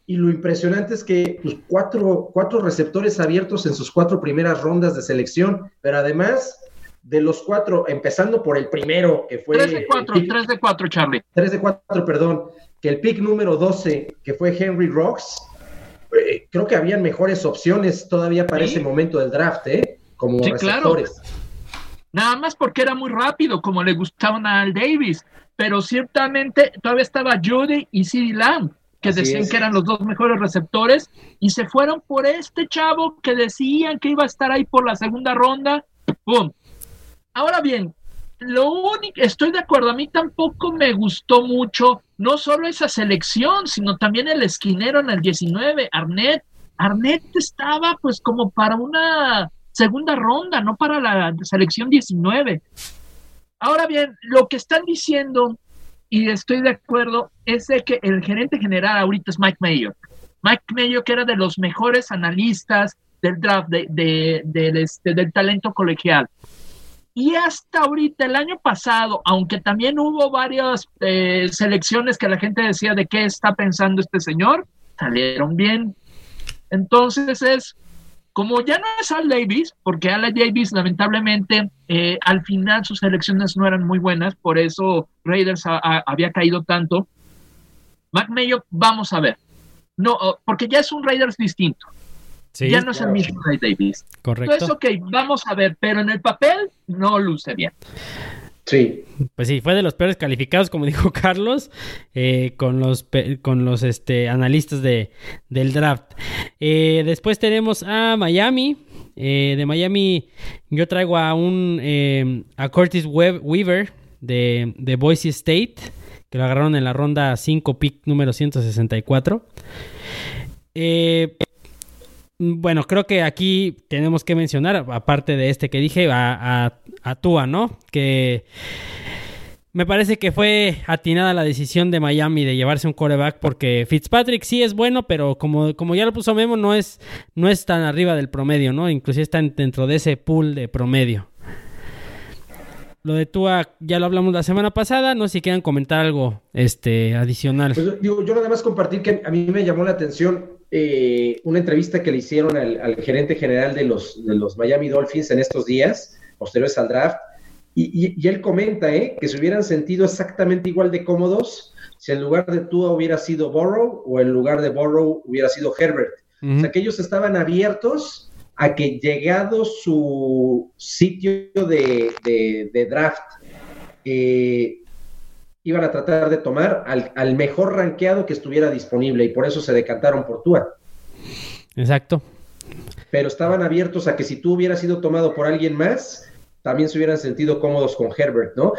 lo impresionante es que pues, cuatro, cuatro receptores abiertos en sus cuatro primeras rondas de selección, pero además de los cuatro, empezando por el primero, que fue... Tres de cuatro, tres de cuatro, Charlie. Tres de cuatro, perdón. Que el pick número 12, que fue Henry Rocks, eh, creo que habían mejores opciones todavía para ese momento del draft, ¿eh? Como receptores. Nada más porque era muy rápido, como le gustaban a Al Davis. Pero ciertamente todavía estaba Judy y CeeDee Lamb, que decían que eran los dos mejores receptores, y se fueron por este chavo que decían que iba a estar ahí por la segunda ronda. ¡Pum! Ahora bien, lo único, estoy de acuerdo, a mí tampoco me gustó mucho no solo esa selección, sino también el esquinero en el 19, Arnett. Arnett estaba pues como para una segunda ronda, no para la selección 19. Ahora bien, lo que están diciendo, y estoy de acuerdo, es que el gerente general ahorita es Mike Mayo. Mike Mayo, que era de los mejores analistas del draft, de, este, del talento colegial. Y hasta ahorita, el año pasado, aunque también hubo varias eh, selecciones que la gente decía de qué está pensando este señor, salieron bien. Entonces es, como ya no es Al Davis, porque Al Davis lamentablemente eh, al final sus selecciones no eran muy buenas, por eso Raiders había caído tanto. Mac Mayo, vamos a ver. No, porque ya es un Raiders distinto ya no es el mismo Ray Davis. Correcto. Entonces, ok, vamos a ver, pero en el papel no luce bien. Sí. Pues sí, fue de los peores calificados, como dijo Carlos, eh, con los, con los este, analistas de, del draft. Eh, después tenemos a Miami. Eh, de Miami yo traigo a un a Curtis Weaver de, de Boise State, que lo agarraron en la ronda 5, pick número 164. Eh, bueno, creo que aquí tenemos que mencionar, aparte de este que dije, a, a, Tua, ¿no? Que me parece que fue atinada la decisión de Miami de llevarse un coreback porque Fitzpatrick sí es bueno, pero como, como ya lo puso Memo, no es, no es tan arriba del promedio, ¿no? Inclusive está dentro de ese pool de promedio. Lo de Tua ya lo hablamos la semana pasada, no sé si quieran comentar algo este, adicional. Pues, digo, yo nada más compartir que a mí me llamó la atención eh, una entrevista que le hicieron al, gerente general de los, de los Miami Dolphins en estos días, posteriores al draft, y, él comenta eh, que se hubieran sentido exactamente igual de cómodos si en lugar de Tua hubiera sido Borrow o en lugar de Borrow hubiera sido Herbert. O sea, que ellos estaban abiertos a que llegado su sitio de, draft, eh, iban a tratar de tomar al, mejor rankeado que estuviera disponible y por eso se decantaron por Tua. Exacto. Pero estaban abiertos a que si tú hubieras sido tomado por alguien más, también se hubieran sentido cómodos con Herbert, ¿no?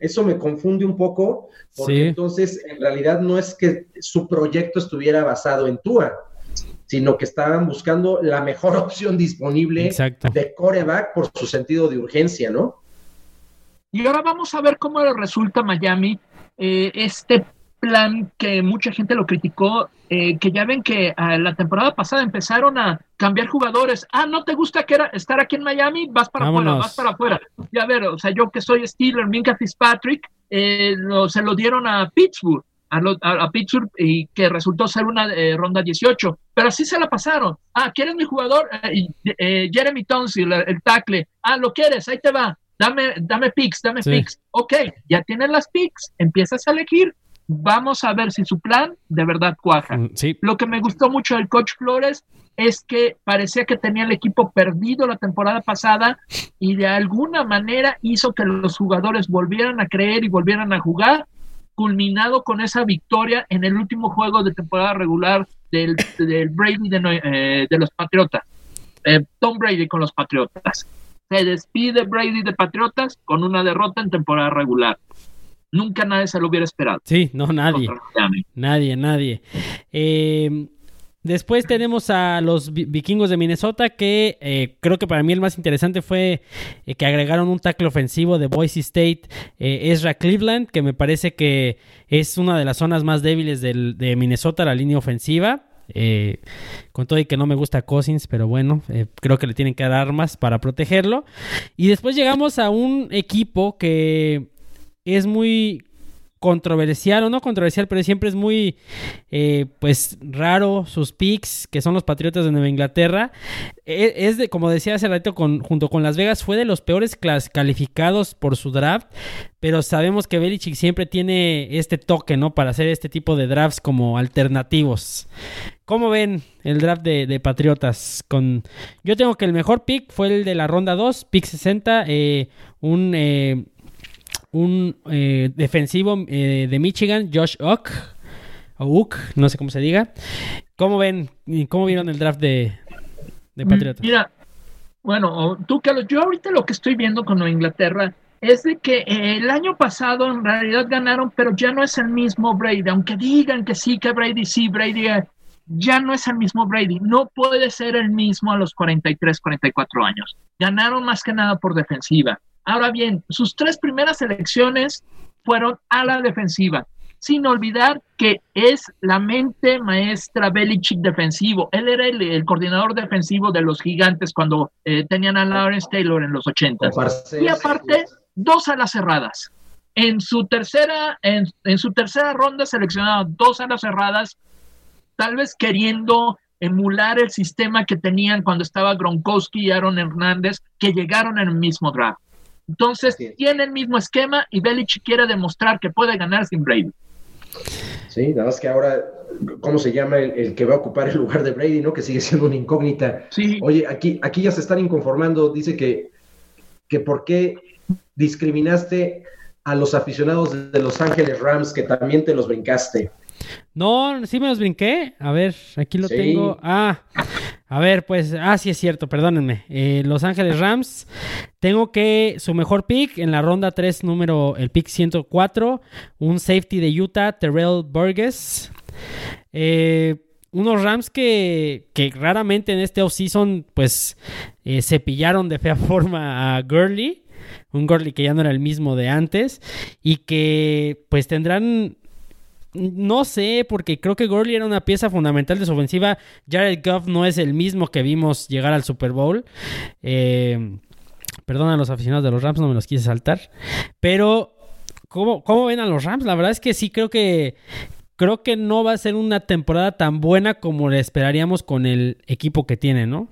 Eso me confunde un poco, porque entonces en realidad no es que su proyecto estuviera basado en Tua, sino que estaban buscando la mejor opción disponible de coreback por su sentido de urgencia, ¿no? Y ahora vamos a ver cómo resulta Miami eh, este plan que mucha gente lo criticó, eh, que ya ven que a la temporada pasada empezaron a cambiar jugadores. Ah, ¿no te gusta que era estar aquí en Miami? Vas para afuera, vas para afuera. Ya ver, o sea, yo que soy Steeler, Minka Fitzpatrick, eh, se lo dieron a Pittsburgh. A, Pittsburgh y que resultó ser una ronda 18, pero así se la pasaron. Ah, ¿quieres mi jugador? Jeremy Tonsil, el, el tackle. Ah, ¿lo quieres? Ahí te va dame, dame picks, dame picks. Ok, ya tienes las picks, empiezas a elegir. Vamos a ver si su plan de verdad cuaja. Mm, Lo que me gustó mucho del coach Flores es que parecía que tenía el equipo perdido la temporada pasada y de alguna manera hizo que los jugadores volvieran a creer y volvieran a jugar, culminado con esa victoria en el último juego de temporada regular del, Brady de, eh, de los Patriotas. Eh, Tom Brady con los Patriotas. Se despide Brady de Patriotas con una derrota en temporada regular. Nunca nadie se lo hubiera esperado. Sí, no, nadie. Nadie, nadie. Eh, después tenemos a los vikingos de Minnesota, que eh, creo que para mí el más interesante fue eh, que agregaron un tackle ofensivo de Boise State, Ezra Cleveland, que me parece que es una de las zonas más débiles de Minnesota, la línea ofensiva. Eh, con todo y que no me gusta Cousins, pero bueno, eh, creo que le tienen que dar armas para protegerlo. Y después llegamos a un equipo que es muy controversial o no controversial, pero siempre es muy eh, pues raro sus picks, que son los Patriotas de Nueva Inglaterra. E, es, de, como decía hace rato, con, junto con Las Vegas, fue de los peores calificados por su draft, pero sabemos que Belichick siempre tiene este toque, ¿no? Para hacer este tipo de drafts como alternativos. ¿Cómo ven el draft de, Patriotas? Con... Yo tengo que el mejor pick fue el de la ronda 2, pick 60, eh, un... Eh, un eh, defensivo eh, de Michigan, Josh Ock, o Ook, no sé cómo se diga. ¿Cómo ven, cómo vieron el draft de, de mm, Patriotas? Mira, bueno, tú, Carlos, yo ahorita lo que estoy viendo con Inglaterra es de que eh, el año pasado en realidad ganaron, pero ya no es el mismo Brady. Aunque digan que sí, que Brady sí, Brady eh, ya no es el mismo Brady. No puede ser el mismo a los 43, 44 años. Ganaron más que nada por defensiva. Ahora bien, sus tres primeras elecciones fueron a la defensiva sin olvidar que es la mente maestra Belichick defensivo. Él era el, coordinador defensivo de los gigantes cuando eh, tenían a Lawrence Taylor en los 80. Y aparte, dos alas cerradas. En su tercera, en, su tercera ronda seleccionaron dos alas cerradas, tal vez queriendo emular el sistema que tenían cuando estaba Gronkowski y Aaron Hernández, que llegaron en el mismo draft. Entonces, tiene el mismo esquema y Belichick quiere demostrar que puede ganar sin Brady. Sí, nada más que ahora, ¿cómo se llama el, que va a ocupar el lugar de Brady, no? Que sigue siendo una incógnita. Sí. Oye, aquí, aquí ya se están inconformando. Dice que, que por qué discriminaste a los aficionados de Los Ángeles Rams, que también te los brincaste. No, sí me los brinqué. A ver, aquí lo tengo. Ah, a ver, pues, ah, sí es cierto, perdónenme. Eh, Los Ángeles Rams, tengo que su mejor pick en la ronda 3, número, el pick 104, un safety de Utah, Terrell Burgess. Eh, unos Rams que, que, raramente en este offseason, pues, eh, cepillaron de fea forma a Gurley. Un Gurley que ya no era el mismo de antes. Y que, pues, tendrán no sé, porque creo que Gurley era una pieza fundamental de su ofensiva. Jared Goff no es el mismo que vimos llegar al Super Bowl. Eh, perdón a los aficionados de los Rams, no me los quise saltar. Pero, ¿cómo, ¿cómo ven a los Rams? La verdad es que sí creo que creo que no va a ser una temporada tan buena como le esperaríamos con el equipo que tiene, ¿no?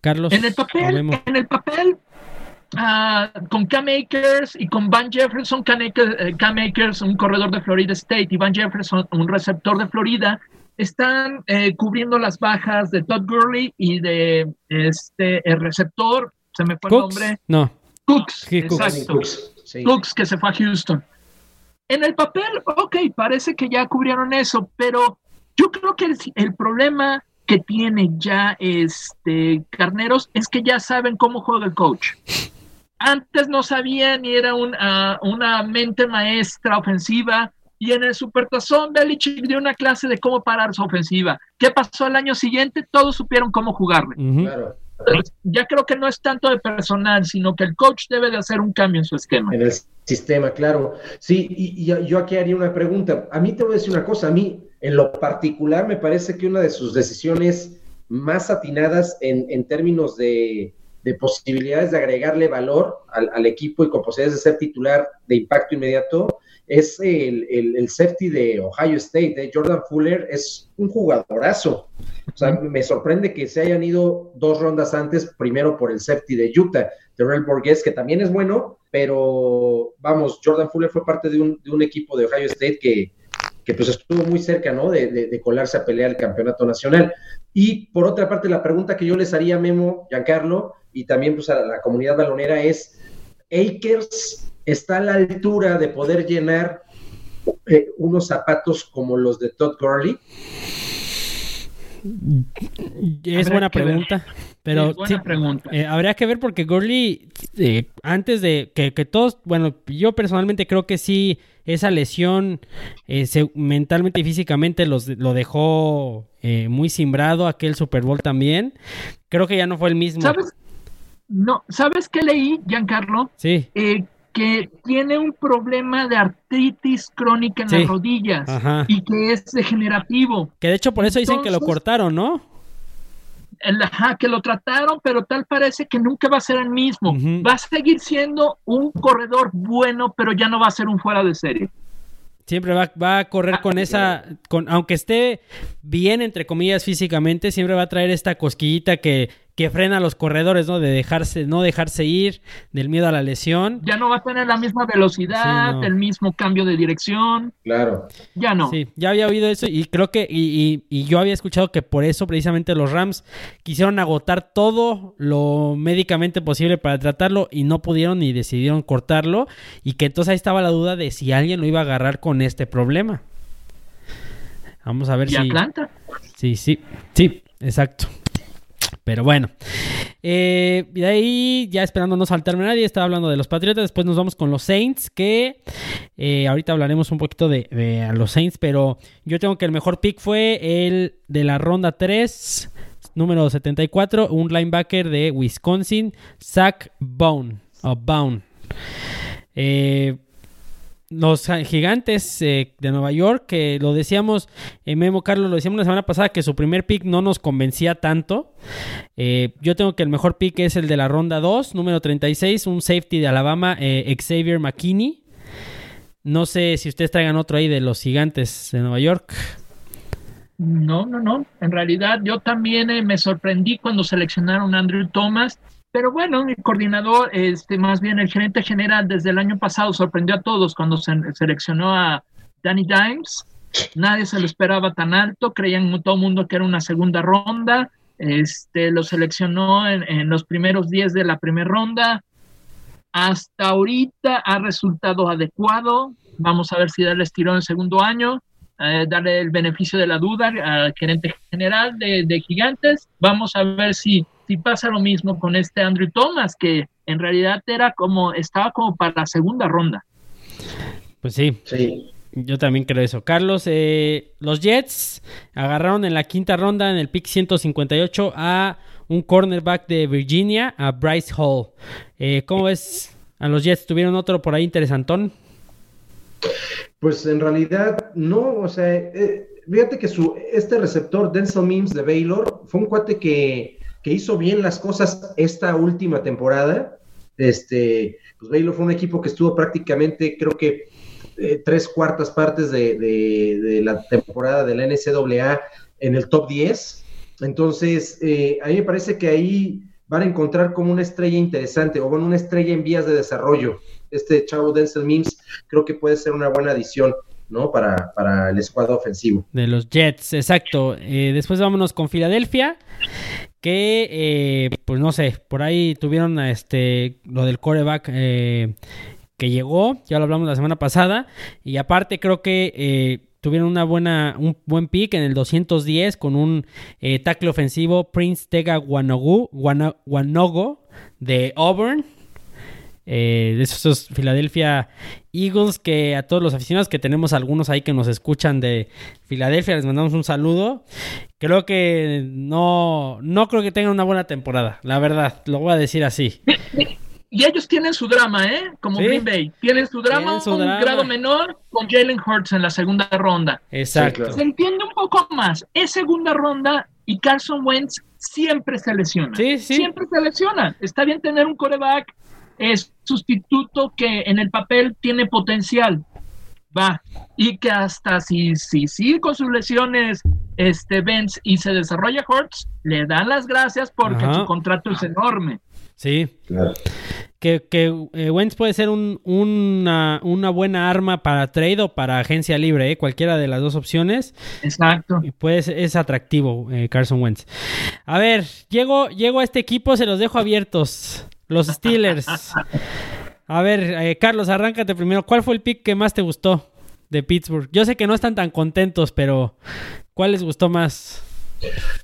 Carlos. En el papel, en el papel Ah, con Cam Akers y con Van Jefferson, Cam Akers, eh, un corredor de Florida State, y Van Jefferson, un receptor de Florida, están eh, cubriendo las bajas de Todd Gurley y de este el receptor, se me fue el nombre. No. Cooks, exacto. Cooks, que se fue a Houston. En el papel, ok, parece que ya cubrieron eso, pero yo creo que el, problema que tiene ya este Carneros es que ya saben cómo juega el coach antes no sabían y era ah, una mente maestra ofensiva. Y en el Supertazón, Belichick dio una clase de cómo parar su ofensiva. ¿Qué pasó el año siguiente? Todos supieron cómo jugarle. Ya creo que no es tanto de personal, sino que el coach debe de hacer un cambio en su esquema. En el sistema, claro. Sí, y, yo aquí haría una pregunta. A mí te voy a decir una cosa. A mí, en lo particular, me parece que una de sus decisiones más atinadas en términos de, de posibilidades de agregarle valor al, equipo y con posibilidades de ser titular de impacto inmediato, es el, el, safety de Ohio State, de Jordan Fuller, es un jugadorazo. O sea, me sorprende que se hayan ido dos rondas antes, primero por el safety de Utah, Terrell Borges, que también es bueno, pero vamos, Jordan Fuller fue parte de un, de un equipo de Ohio State que, que pues estuvo muy cerca, ¿no? De, de, colarse a pelear el campeonato nacional. Y por otra parte, la pregunta que yo les haría a Memo, Giancarlo, y también pues a la comunidad balonera es, ¿Akers está a la altura de poder llenar eh, unos zapatos como los de Todd Gurley? Es buena pregunta. Pero pregunta. Eh, habría que ver porque Gurley, eh, antes de que, todos, bueno, yo personalmente creo que sí, esa lesión mentalmente y físicamente los, lo dejó muy simbrado, aquel Super Bowl también. Creo que ya no fue el mismo. ¿Sabes? No, ¿sabes qué leí, Giancarlo? Sí. Eh, que tiene un problema de artritis crónica en las rodillas y que es degenerativo. Que de hecho por eso dicen que lo cortaron, ¿no? Ajá, que lo trataron, pero tal parece que nunca va a ser el mismo. Va a seguir siendo un corredor bueno, pero ya no va a ser un fuera de serie. Siempre va, va, a correr ah, con esa, con, aunque esté bien, entre comillas, físicamente, siempre va a traer esta cosquillita que, que frena a los corredores, ¿no? De dejarse, no dejarse ir, del miedo a la lesión. Ya no va a tener la misma velocidad, el mismo cambio de dirección. Claro. Ya no. Sí, ya había oído eso y creo que, y, y, yo había escuchado que por eso precisamente los Rams quisieron agotar todo lo médicamente posible para tratarlo y no pudieron y decidieron cortarlo y que entonces ahí estaba la duda de si alguien lo iba a agarrar con este problema. Vamos a ver ¿Y si... Atlanta? Sí, sí, sí, exacto. Pero bueno, eh, de ahí ya esperando no saltarme nadie, estaba hablando de los Patriotas, después nos vamos con los Saints, que eh, ahorita hablaremos un poquito de, de, los Saints, pero yo tengo que el mejor pick fue el de la ronda 3, número 74, un linebacker de Wisconsin, Zach Bone, o Bone. Eh, los gigantes eh, de Nueva York, que lo decíamos, eh, Memo Carlos, lo decíamos la semana pasada, que su primer pick no nos convencía tanto. Eh, yo tengo que el mejor pick es el de la ronda 2, número 36, un safety de Alabama, eh, Xavier McKinney. No sé si ustedes traigan otro ahí de los gigantes de Nueva York. No, no, no. En realidad yo también me sorprendí cuando seleccionaron a Andrew Thomas. Pero bueno, el coordinador, este, más bien el gerente general desde el año pasado sorprendió a todos cuando se seleccionó a Danny Dimes. Nadie se lo esperaba tan alto, creían todo el mundo que era una segunda ronda. Este, lo seleccionó en, en los primeros 10 de la primera ronda. Hasta ahorita ha resultado adecuado. Vamos a ver si darle estirón el segundo año. Eh, darle el beneficio de la duda al gerente general de, de Gigantes. Vamos a ver si si pasa lo mismo con este Andrew Thomas, que en realidad era como, estaba como para la segunda ronda. Pues sí. Sí. Yo también creo eso. Carlos, eh, los Jets agarraron en la quinta ronda, en el pick 158, a un cornerback de Virginia, a Bryce Hall. Eh, ¿Cómo ves a los Jets? ¿Tuvieron otro por ahí interesantón? Pues en realidad no, o sea, eh, fíjate que su, este receptor, Denzel Mims de Baylor, fue un cuate que que hizo bien las cosas esta última temporada. Este, pues Baylor fue un equipo que estuvo prácticamente, creo que eh, tres cuartas partes de, de, la temporada de la NCAA en el top 10. Entonces, eh, a mí me parece que ahí van a encontrar como una estrella interesante, o bueno, una estrella en vías de desarrollo. Este chavo Denzel Mims creo que puede ser una buena adición. ¿no? Para, para el escuadro ofensivo. De los Jets, exacto. Eh, después vámonos con Filadelfia, que, eh, pues no sé, por ahí tuvieron este, lo del coreback eh, que llegó, ya lo hablamos la semana pasada, y aparte creo que eh, tuvieron una buena, un buen pick en el 210 con un eh, tackle ofensivo Prince Tega Wanogu, de Auburn. Eh, de esos Philadelphia Eagles que a todos los aficionados que tenemos algunos ahí que nos escuchan de Filadelfia les mandamos un saludo. Creo que no no creo que tengan una buena temporada la verdad lo voy a decir así. Y ellos tienen su drama eh como ¿Sí? Green Bay. Tienen su drama su un drama? grado menor con Jalen Hurts en la segunda ronda. Exacto. Sí, claro. se entiende un poco más. Es segunda ronda y Carson Wentz siempre se lesiona. Sí, sí. siempre se lesiona. Está bien tener un coreback es sustituto que en el papel tiene potencial. Va. Y que hasta si si sigue con sus lesiones este Benz y se desarrolla Hortz, le dan las gracias porque Ajá. su contrato es enorme. Sí. Claro. Que, que eh, Wentz puede ser un, una, una, buena arma para trade o para agencia libre, ¿eh? cualquiera de las dos opciones. Exacto. Y pues es atractivo eh, Carson Wentz. A ver, llego, llego a este equipo, se los dejo abiertos. Los Steelers. A ver, eh, Carlos, arráncate primero. ¿Cuál fue el pick que más te gustó de Pittsburgh? Yo sé que no están tan contentos, pero ¿cuál les gustó más?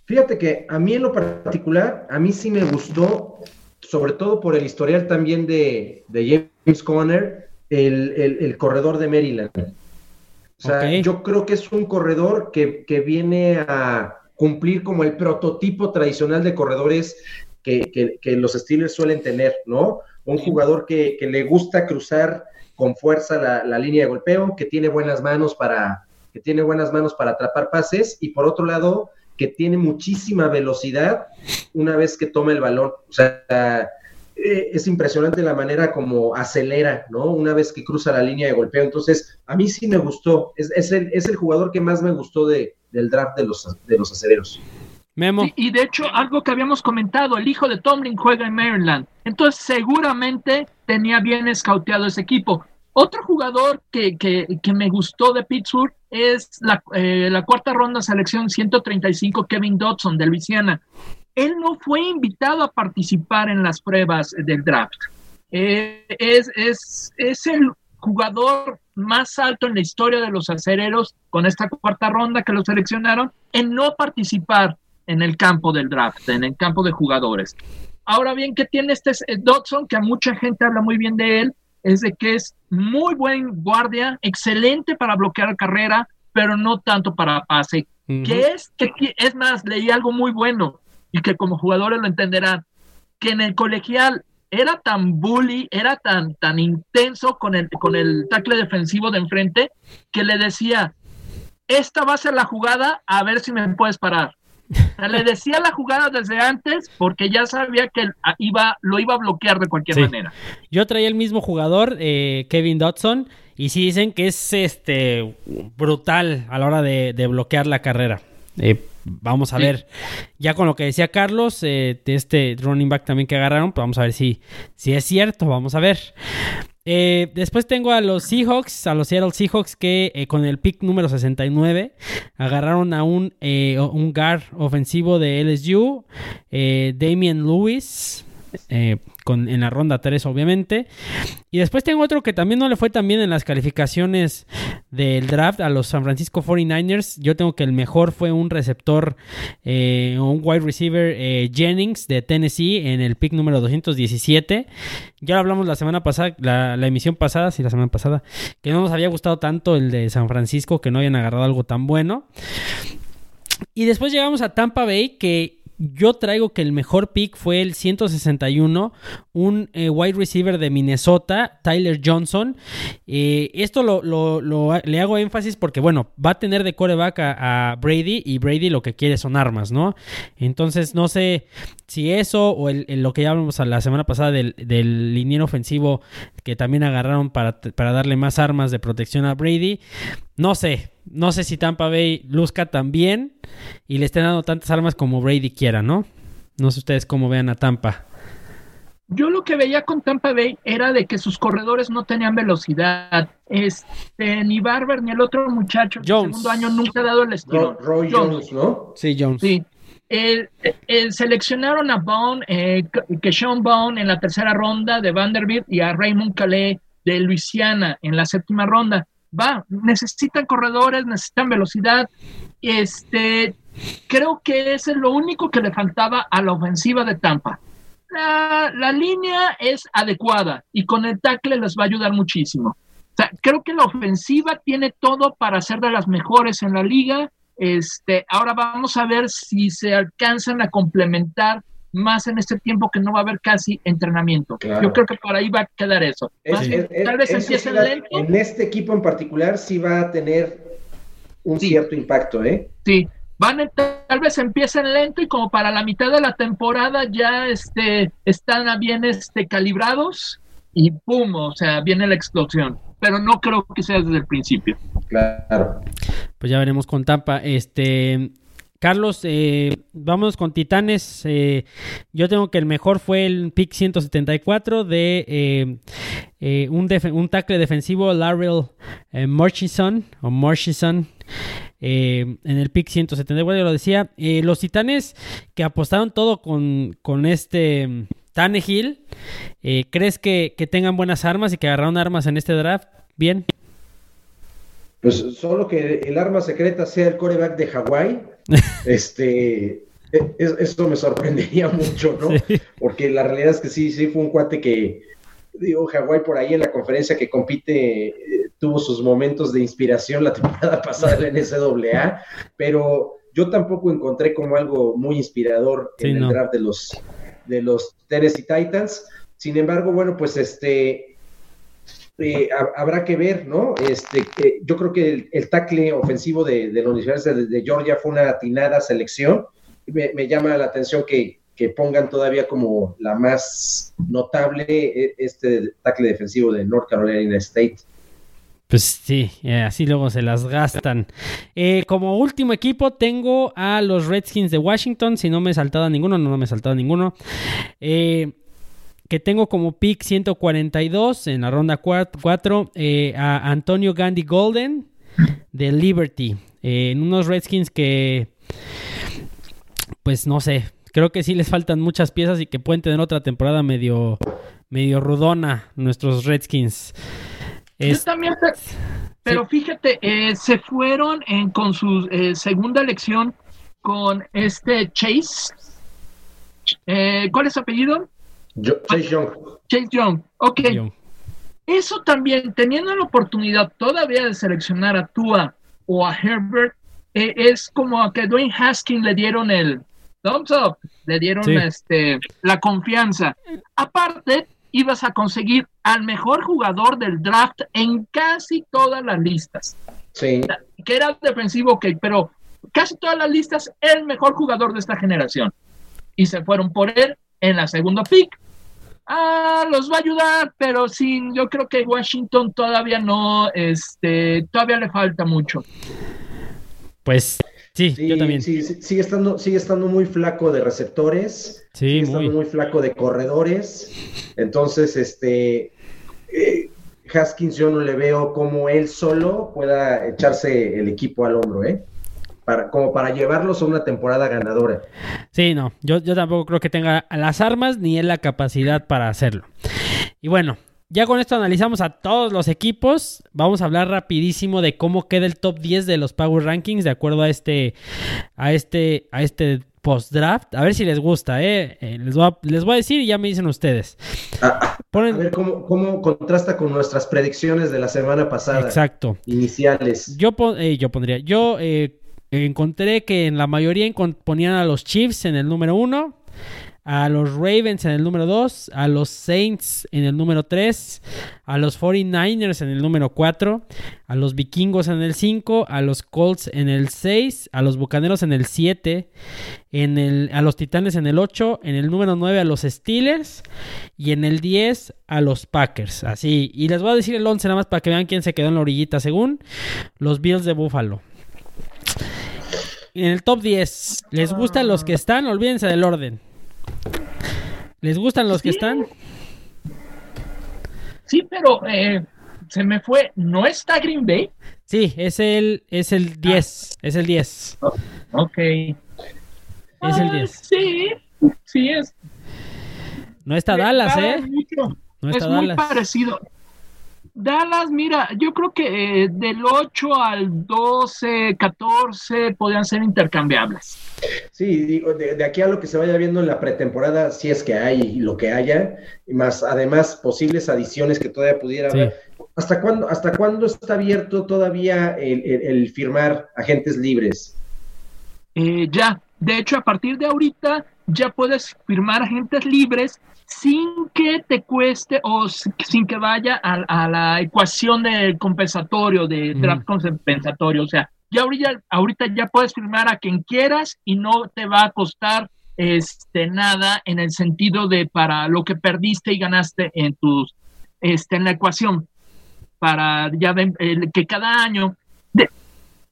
Fíjate que a mí en lo particular, a mí sí me gustó, sobre todo por el historial también de, de James Conner, el, el, el, corredor de Maryland. O sea, okay. yo creo que es un corredor que, que viene a cumplir como el prototipo tradicional de corredores que, que, que, los Steelers suelen tener, ¿no? Un jugador que, que le gusta cruzar con fuerza la, la, línea de golpeo, que tiene buenas manos para que tiene buenas manos para atrapar pases y por otro lado que tiene muchísima velocidad una vez que toma el balón. O sea, eh, es impresionante la manera como acelera, ¿no? Una vez que cruza la línea de golpeo. Entonces, a mí sí me gustó. Es, es, el, es el, jugador que más me gustó de, del draft de los, de los aceleros. Y de hecho, algo que habíamos comentado, el hijo de Tomlin juega en Maryland. Entonces, seguramente tenía bien escauteado ese equipo. Otro jugador que, que, que me gustó de Pittsburgh es la, eh, la, cuarta ronda selección 135, Kevin Dodson de Luisiana. Él no fue invitado a participar en las pruebas del draft. Eh, es, es, es el jugador más alto en la historia de los acereros con esta cuarta ronda que lo seleccionaron en no participar en el campo del draft, en el campo de jugadores. Ahora bien, que tiene este eh, Dodson, que a mucha gente habla muy bien de él, es de que es muy buen guardia, excelente para bloquear carrera, pero no tanto para pase. Que es, que es más, leí algo muy bueno y que como jugadores lo entenderán, que en el colegial era tan bully, era tan, tan intenso con el, con el tackle defensivo de enfrente, que le decía, esta va a ser la jugada, a ver si me puedes parar. Le decía la jugada desde antes porque ya sabía que iba, lo iba a bloquear de cualquier manera. Yo traía el mismo jugador, eh, Kevin Dodson, y sí dicen que es este brutal a la hora de, bloquear la carrera. Eh, vamos a ver, ya con lo que decía Carlos, eh, de este running back también que agarraron, pues vamos a ver si, si es cierto, vamos a ver. Eh, después tengo a los Seahawks, a los Seattle Seahawks que eh, con el pick número 69 agarraron a un, un guard ofensivo de LSU, Damien Lewis. Eh, con, en la ronda 3 obviamente. Y después tengo otro que también no le fue tan bien en las calificaciones del draft a los San Francisco 49ers. Yo tengo que el mejor fue un receptor, eh, un wide receiver eh, Jennings de Tennessee en el pick número 217. Ya lo hablamos la semana pasada, la, emisión pasada, sí, la semana pasada, que no nos había gustado tanto el de San Francisco, que no habían agarrado algo tan bueno. Y después llegamos a Tampa Bay, que yo traigo que el mejor pick fue el 161, un eh, wide receiver de Minnesota, Tyler Johnson. Eh, esto lo, le hago énfasis porque, bueno, va a tener de coreback a, Brady y Brady lo que quiere son armas, ¿no? Entonces, no sé si eso o el, lo que ya hablamos la semana pasada del, del liniero ofensivo que también agarraron para, para darle más armas de protección a Brady. No sé, no sé si Tampa Bay luzca también y le estén dando tantas armas como Brady quiera, ¿no? No sé ustedes cómo vean a Tampa. Yo lo que veía con Tampa Bay era de que sus corredores no tenían velocidad. Este, ni Barber ni el otro muchacho el segundo año nunca ha dado el estilo. Roy Jones, ¿no? Sí, Jones. Sí. seleccionaron a Bone, eh, que Sean Bone en la tercera ronda de Vanderbilt y a Raymond Calais de Luisiana en la séptima ronda va, necesitan corredores, necesitan velocidad. Este, creo que ese es lo único que le faltaba a la ofensiva de Tampa. La, línea es adecuada y con el tackle les va a ayudar muchísimo. O sea, creo que la ofensiva tiene todo para ser de las mejores en la liga. Este, ahora vamos a ver si se alcanzan a complementar más en este tiempo que no va a haber casi entrenamiento. Yo creo que por ahí va a quedar eso. tal vez empiecen lento. En este equipo en particular sí va a tener un cierto impacto, ¿eh? Sí, van tal vez empiecen lento y como para la mitad de la temporada ya este, están bien este, calibrados y pum, o sea, viene la explosión. Pero no creo que sea desde el principio. Claro. Pues ya veremos con Tampa. Este, Carlos, eh, vamos con Titanes. Eh, yo tengo que el mejor fue el pick 174 de eh, un, un, tackle defensivo, Larrell Murchison, o Murchison, en el pick 174, yo lo decía. los Titanes que apostaron todo con, con este Tannehill, ¿crees que, que tengan buenas armas y que agarraron armas en este draft? Bien. Pues solo que el arma secreta sea el coreback de Hawái, este, e, eso me sorprendería mucho, ¿no? Porque la realidad es que sí, sí fue un cuate que, digo, Hawái por ahí en la conferencia que compite eh, tuvo sus momentos de inspiración la temporada pasada en la NCAA, pero yo tampoco encontré como algo muy inspirador en el draft de los, de los Tennessee Titans. Sin embargo, bueno, pues este, eh, habrá que ver, ¿no? Este, yo creo que el, el tackle ofensivo de, la Universidad de, Georgia fue una atinada selección. Me, llama la atención que, pongan todavía como la más notable e, este tackle defensivo de North Carolina State. Pues sí, eh, así luego se las gastan. Eh, como último equipo tengo a los Redskins de Washington. Si no me he saltado a ninguno, no, no me he saltado a ninguno. Eh, que tengo como pick 142 en la ronda 4 eh, a Antonio Gandhi Golden de Liberty. Eh, en unos Redskins que, pues no sé, creo que sí les faltan muchas piezas y que pueden tener otra temporada medio, medio rudona nuestros Redskins. Yo también, pero fíjate, eh, se fueron en, con su segunda elección con este Chase. Eh, ¿Cuál es su apellido? Chase Young. Chase Young. Ok. Eso también, teniendo la oportunidad todavía de seleccionar a Tua o a Herbert, eh, es como a que Dwayne Haskins le dieron el thumbs up, le dieron este, la confianza. Aparte, ibas a conseguir al mejor jugador del draft en casi todas las listas. Sí. Que era defensivo, ok, pero casi todas las listas, el mejor jugador de esta generación. Y se fueron por él en la segunda pick. Ah, los va a ayudar, pero sí, yo creo que Washington todavía no, este, todavía le falta mucho. Pues sí, yo también. Sí, sigue estando, sigue estando muy flaco de receptores, sí, sigue muy. estando muy flaco de corredores. Entonces, este eh, Haskins yo no le veo como él solo pueda echarse el equipo al hombro, ¿eh? Para, como para llevarlos a una temporada ganadora. Sí, no, yo, yo tampoco creo que tenga las armas ni él la capacidad para hacerlo. Y bueno, ya con esto analizamos a todos los equipos. Vamos a hablar rapidísimo de cómo queda el top 10 de los Power Rankings de acuerdo a este a este a este post draft. A ver si les gusta, ¿eh? eh les, voy a, les, voy a, decir y ya me dicen ustedes. A, Ponen... a ver cómo, cómo, contrasta con nuestras predicciones de la semana pasada. Exacto. Iniciales. Yo, eh, yo pondría, yo eh, encontré que en la mayoría ponían a los Chiefs en el número uno a los Ravens en el número 2, a los Saints en el número 3, a los 49ers en el número 4, a los Vikingos en el 5, a los Colts en el 6, a los Bucaneros en el 7, en el, a los Titanes en el 8, en el número 9 a los Steelers y en el 10 a los Packers. Así, y les voy a decir el 11 nada más para que vean quién se quedó en la orillita según los Bills de Buffalo. En el top 10, ¿les gustan los que están? Olvídense del orden. ¿Les gustan los sí. que están? Sí, pero eh, se me fue. ¿No está Green Bay? Sí, es el, es el 10. Ah. Es el 10. Oh, ok. Es ah, el 10. Sí, sí es. No está Dallas, ¿eh? Mucho. No está es Dallas. muy parecido. Dallas, mira, yo creo que eh, del 8 al 12, 14 podrían ser intercambiables. Sí, digo, de, de, aquí a lo que se vaya viendo en la pretemporada, si es que hay y lo que haya, y más además posibles adiciones que todavía pudiera Sí. haber. ¿Hasta cuándo, ¿Hasta cuándo está abierto todavía el, el- el firmar agentes libres? Eh, ya, de hecho, a partir de ahorita ya puedes firmar agentes libres sin que te cueste o sin que vaya a, a la ecuación del compensatorio, de draft compensatorio. O sea, ya ahorita, ahorita ya puedes firmar a quien quieras y no te va a costar este, nada en el sentido de para lo que perdiste y ganaste en tus este, en la ecuación para ya que cada año de,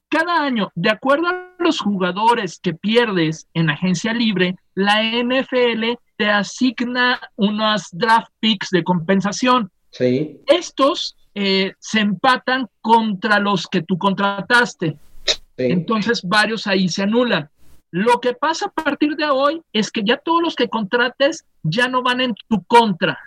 cada año, de acuerdo a los jugadores que pierdes en agencia libre, la NFL te asigna unos draft picks de compensación. Sí, Estos eh, se empatan contra los que tú contrataste. sí. Entonces varios ahí se anulan. Lo que pasa a partir de hoy es que ya todos los que contrates ya no van en tu contra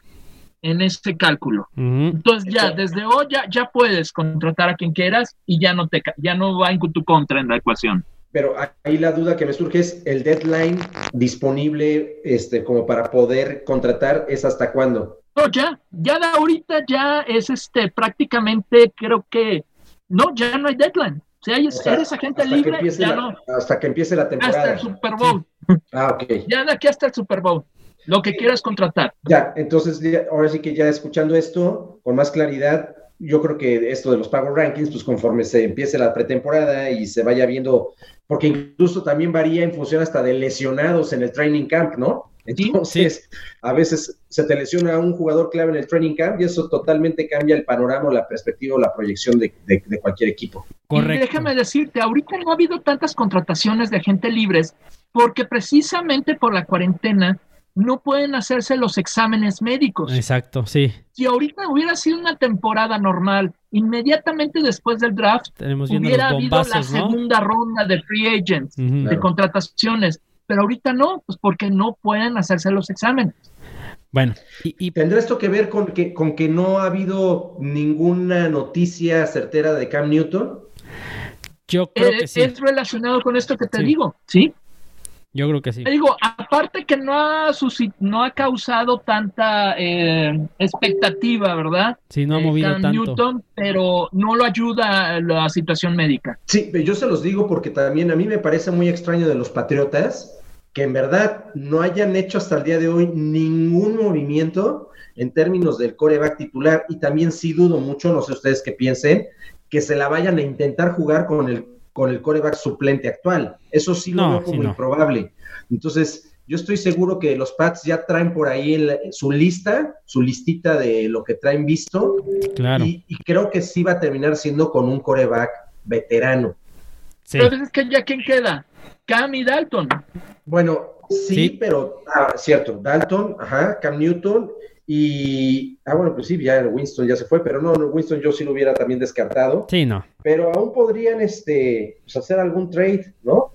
en este cálculo. Entonces ya desde hoy ya, ya puedes contratar a quien quieras y ya no te ya no va en tu contra en la ecuación. Pero ahí la duda que me surge es el deadline disponible este, como para poder contratar es hasta cuándo. No, ya, ya de ahorita ya es este prácticamente creo que no, ya no hay deadline. Si hay- O sea, eres agente libre, ya la- no. Hasta que empiece la temporada. Hasta el Super Bowl. Ah, ok. Ya de aquí hasta el Super Bowl. Lo que quieras contratar. Ya, entonces ya- ahora sí que ya escuchando esto con más claridad, yo creo que esto de los Power Rankings, pues conforme se empiece la pretemporada y se vaya viendo, porque incluso también varía en función hasta de lesionados en el training camp, ¿no? Entonces, a veces se te lesiona un jugador clave en el training camp y eso totalmente cambia el panorama, la perspectiva o la proyección de, de- de cualquier equipo. Correcto. Y déjame decirte, ahorita no ha habido tantas contrataciones de agentes libres porque precisamente por la cuarentena no pueden hacerse los exámenes médicos. Exacto, sí. Si ahorita hubiera sido una temporada normal, inmediatamente después del draft, Tenemos hubiera habido la segunda ronda de free agents, de Claro. contrataciones. Pero ahorita no, pues porque no pueden hacerse los exámenes. Bueno, y, y- ¿Tendrá esto que ver con que, con que no ha habido ninguna noticia certera de Cam Newton? Yo creo que sí. Es relacionado con esto que te digo, ¿sí? Yo creo que sí. Te digo, aparte que no ha, no ha causado tanta eh, expectativa, ¿verdad? Sí, no ha movido tanto. Newton, pero no lo ayuda la situación médica. Sí, yo se los digo porque también a mí me parece muy extraño de los Patriotas que en verdad no hayan hecho hasta el día de hoy ningún movimiento en términos del coreback titular y también sí dudo mucho, no sé ustedes qué piensen, que se la vayan a intentar jugar con el, con el coreback suplente actual. Eso sí lo veo como improbable. Entonces, yo estoy seguro que los Pats ya traen por ahí su lista, su listita de lo que traen visto. Claro. Y, creo que sí va a terminar siendo con un coreback veterano. Sí. Pero es que ya quién queda, Cam y Dalton. Bueno, sí, pero ah, cierto, Dalton, ajá, Cam Newton y, ah, bueno, pues sí, ya Winston ya se fue, pero no, Winston yo sí lo hubiera también descartado. Sí, no. Pero aún podrían este, pues, hacer algún trade, ¿no?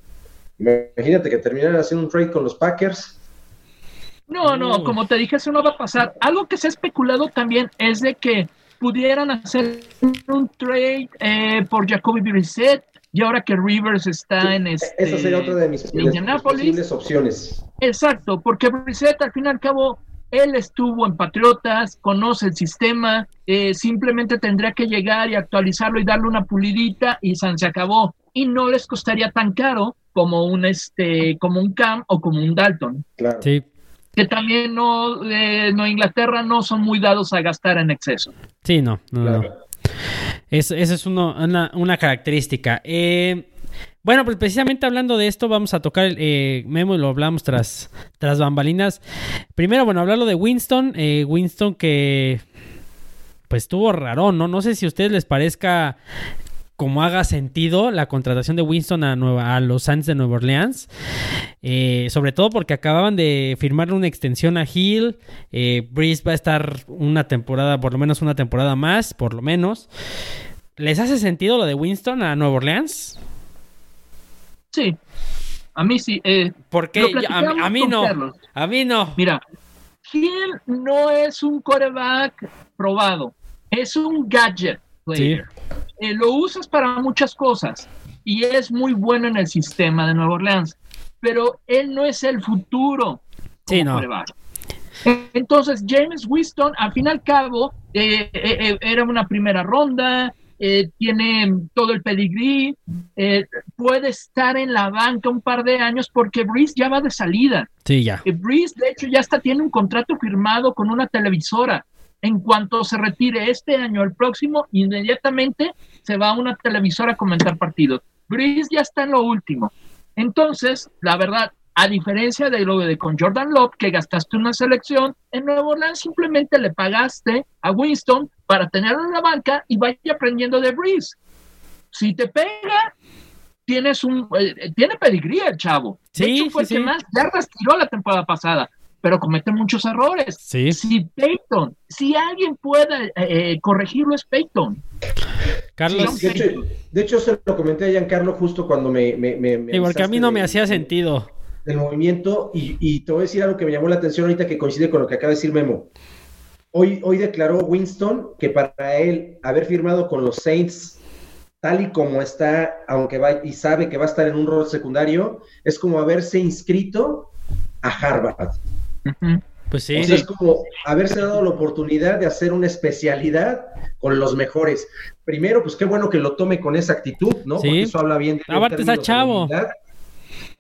Imagínate que terminaran haciendo un trade con los Packers. No, no, como te dije, eso no va a pasar. Algo que se ha especulado también es de que pudieran hacer un trade eh, por Jacoby Brissett y ahora que Rivers está en este, esa sería otra de mis, posibles opciones. Exacto, porque Brissett al fin y al cabo él estuvo en Patriotas, conoce el sistema, eh, simplemente tendría que llegar y actualizarlo y darle una pulidita y se acabó. Y no les costaría tan caro como un este, como un Cam o como un Dalton. Claro. Sí. Que también no, eh, no Inglaterra no son muy dados a gastar en exceso. Sí, no, no, esa es una, una, característica. Eh, bueno, pues precisamente hablando de esto, vamos a tocar el eh, memo lo hablamos tras, tras bambalinas. Primero, bueno, hablarlo de Winston. Eh, Winston que pues estuvo raro, ¿no? No sé si a ustedes les parezca como haga sentido la contratación de Winston a, Nueva, a los Saints de Nueva Orleans. Eh, sobre todo porque acababan de firmar una extensión a Hill. Eh, Breeze va a estar una temporada, por lo menos una temporada más, por lo menos. ¿Les hace sentido lo de Winston a Nueva Orleans? Sí, a mí sí. Eh, porque a, mí no. A mí no. Mira, Hill no es un coreback probado, es un gadget player. Eh, lo usas para muchas cosas y es muy bueno en el sistema de Nueva Orleans, pero él no es el futuro. Sí, no. Entonces, James Winston, al fin y al cabo, eh, eh, era una primera ronda, tiene todo el pedigrí, puede estar en la banca un par de años porque Breeze ya va de salida. Sí, ya. Breeze, de hecho, ya está, tiene un contrato firmado con una televisora en cuanto se retire este año, el próximo, inmediatamente se va a una televisora a comentar partidos. Breeze ya está en lo último. Entonces, la verdad, a diferencia de lo de con Jordan Love, que gastaste una selección, en Nueva Orleans simplemente le pagaste a Winston para tenerlo en la banca y vaya aprendiendo de Breeze. Si te pega, tienes un, eh, tiene pedigría el chavo. Sí, de hecho, fue el que más yardas tiró la temporada pasada pero comete muchos errores. Sí. Si Peyton, si alguien puede eh, eh, corregirlo es Peyton. Carlos. de, hecho, se lo comenté a Giancarlo justo cuando me... me, sí, porque a mí no me hacía sentido. El movimiento, y, y, te voy a decir algo que me llamó la atención ahorita que coincide con lo que acaba de decir Memo. Hoy, hoy declaró Winston que para él haber firmado con los Saints tal y como está, aunque va y sabe que va a estar en un rol secundario, es como haberse inscrito a Harvard. Pues sí. es como haberse dado la oportunidad de hacer una especialidad con los mejores. Primero, pues qué bueno que lo tome con esa actitud, ¿no? Porque eso habla bien de Aparte está chavo.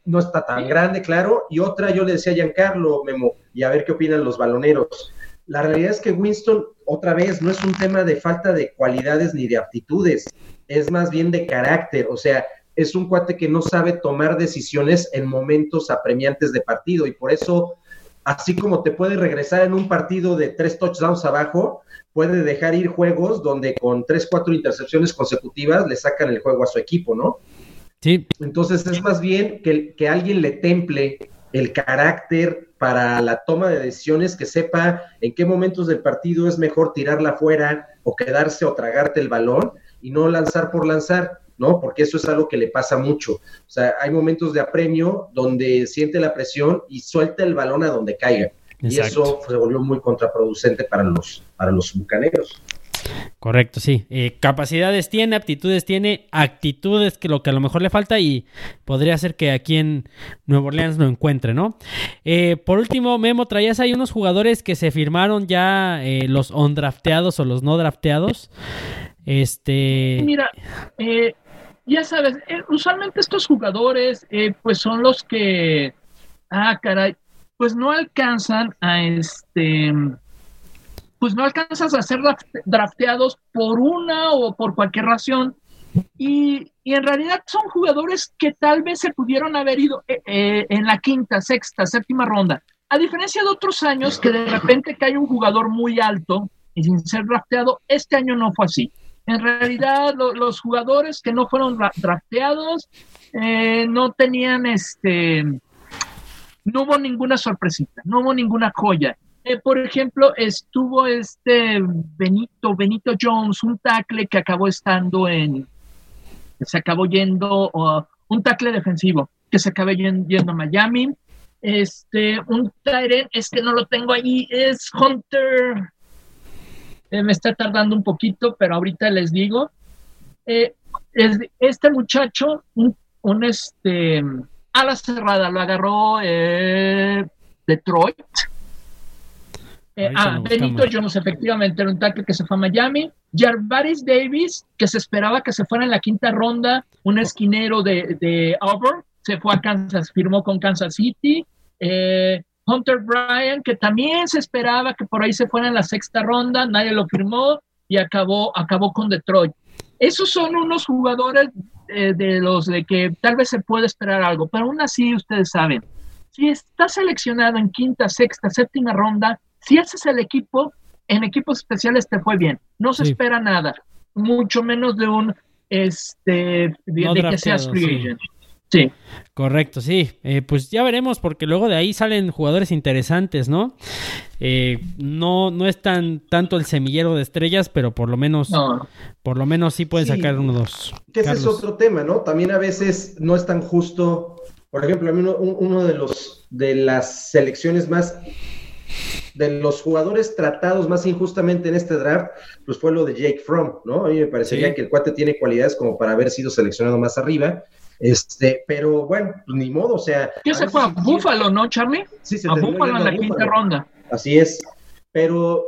No está tan grande, claro. Y otra, yo le decía a Giancarlo, Memo, y a ver qué opinan los baloneros. La realidad es que Winston, otra vez, no es un tema de falta de cualidades ni de aptitudes, es más bien de carácter. O sea, es un cuate que no sabe tomar decisiones en momentos apremiantes de partido y por eso así como te puede regresar en un partido de tres touchdowns abajo, puede dejar ir juegos donde con tres, cuatro intercepciones consecutivas le sacan el juego a su equipo, ¿no? Sí. Entonces es más bien que, que alguien le temple el carácter para la toma de decisiones, que sepa en qué momentos del partido es mejor tirarla fuera o quedarse o tragarte el balón y no lanzar por lanzar. ¿no? Porque eso es algo que le pasa mucho. O sea, hay momentos de apremio donde siente la presión y suelta el balón a donde caiga. Y eso se volvió muy contraproducente para los, para los bucaneros. Correcto, sí. Eh, capacidades tiene, aptitudes tiene, actitudes que lo que a lo mejor le falta y podría ser que aquí en Nueva Orleans lo encuentre, ¿no? Eh, por último, Memo, traías ahí unos jugadores que se firmaron ya eh, los ondrafteados o los no drafteados. Este. Mira, ya sabes, usualmente estos jugadores, pues son los que. Ah, caray. Pues no alcanzan a este pues no alcanzas a ser drafteados por una o por cualquier razón. Y, en realidad son jugadores que tal vez se pudieron haber ido eh, eh, en la quinta, sexta, séptima ronda. A diferencia de otros años que de repente cae un jugador muy alto y sin ser drafteado, este año no fue así. En realidad los jugadores que no fueron drafteados eh, no tenían este, no hubo ninguna sorpresita, no hubo ninguna joya. Eh, por ejemplo, estuvo este Benito, Benito Jones, un tackle que acabó estando en, se acabó yendo, un tackle defensivo que se acabó yendo, a Miami. Este, un Tyrant, es que no lo tengo ahí, es Hunter. Eh, me está tardando un poquito, pero ahorita les digo. Eh, este muchacho, un, un, este, a la cerrada, lo agarró Detroit eh, ah, Benito Jones, efectivamente, era un tackle que se fue a Miami. Jarvaris Davis, que se esperaba que se fuera en la quinta ronda, un esquinero de, de Auburn, se fue a Kansas, firmó con Kansas City. Eh, Hunter Bryan, que también se esperaba que por ahí se fuera en la sexta ronda, nadie lo firmó y acabó, acabó con Detroit. Esos son unos jugadores eh, de los de que tal vez se puede esperar algo, pero aún así ustedes saben, si está seleccionado en quinta, sexta, séptima ronda, si haces el equipo, en equipos especiales te fue bien. No se espera nada, mucho menos de un este de, que seas free agent. Sí. Correcto, sí. Eh, pues ya veremos, porque luego de ahí salen jugadores interesantes, ¿no? Eh, no, no es tan tanto el semillero de estrellas, pero por lo menos, por lo menos sí pueden sacar uno o dos. Que ese es otro tema, ¿no? También a veces no es tan justo. Por ejemplo, a mí uno, uno de los de las selecciones más de los jugadores tratados más injustamente en este draft, pues fue lo de Jake Fromm, ¿no? A mí me parecería que el cuate tiene cualidades como para haber sido seleccionado más arriba. Este, pero bueno, pues ni modo, o sea. ¿Qué se fue a Búfalo, no, Charlie? Sí, se a Búfalo en la quinta ronda. Así es. Pero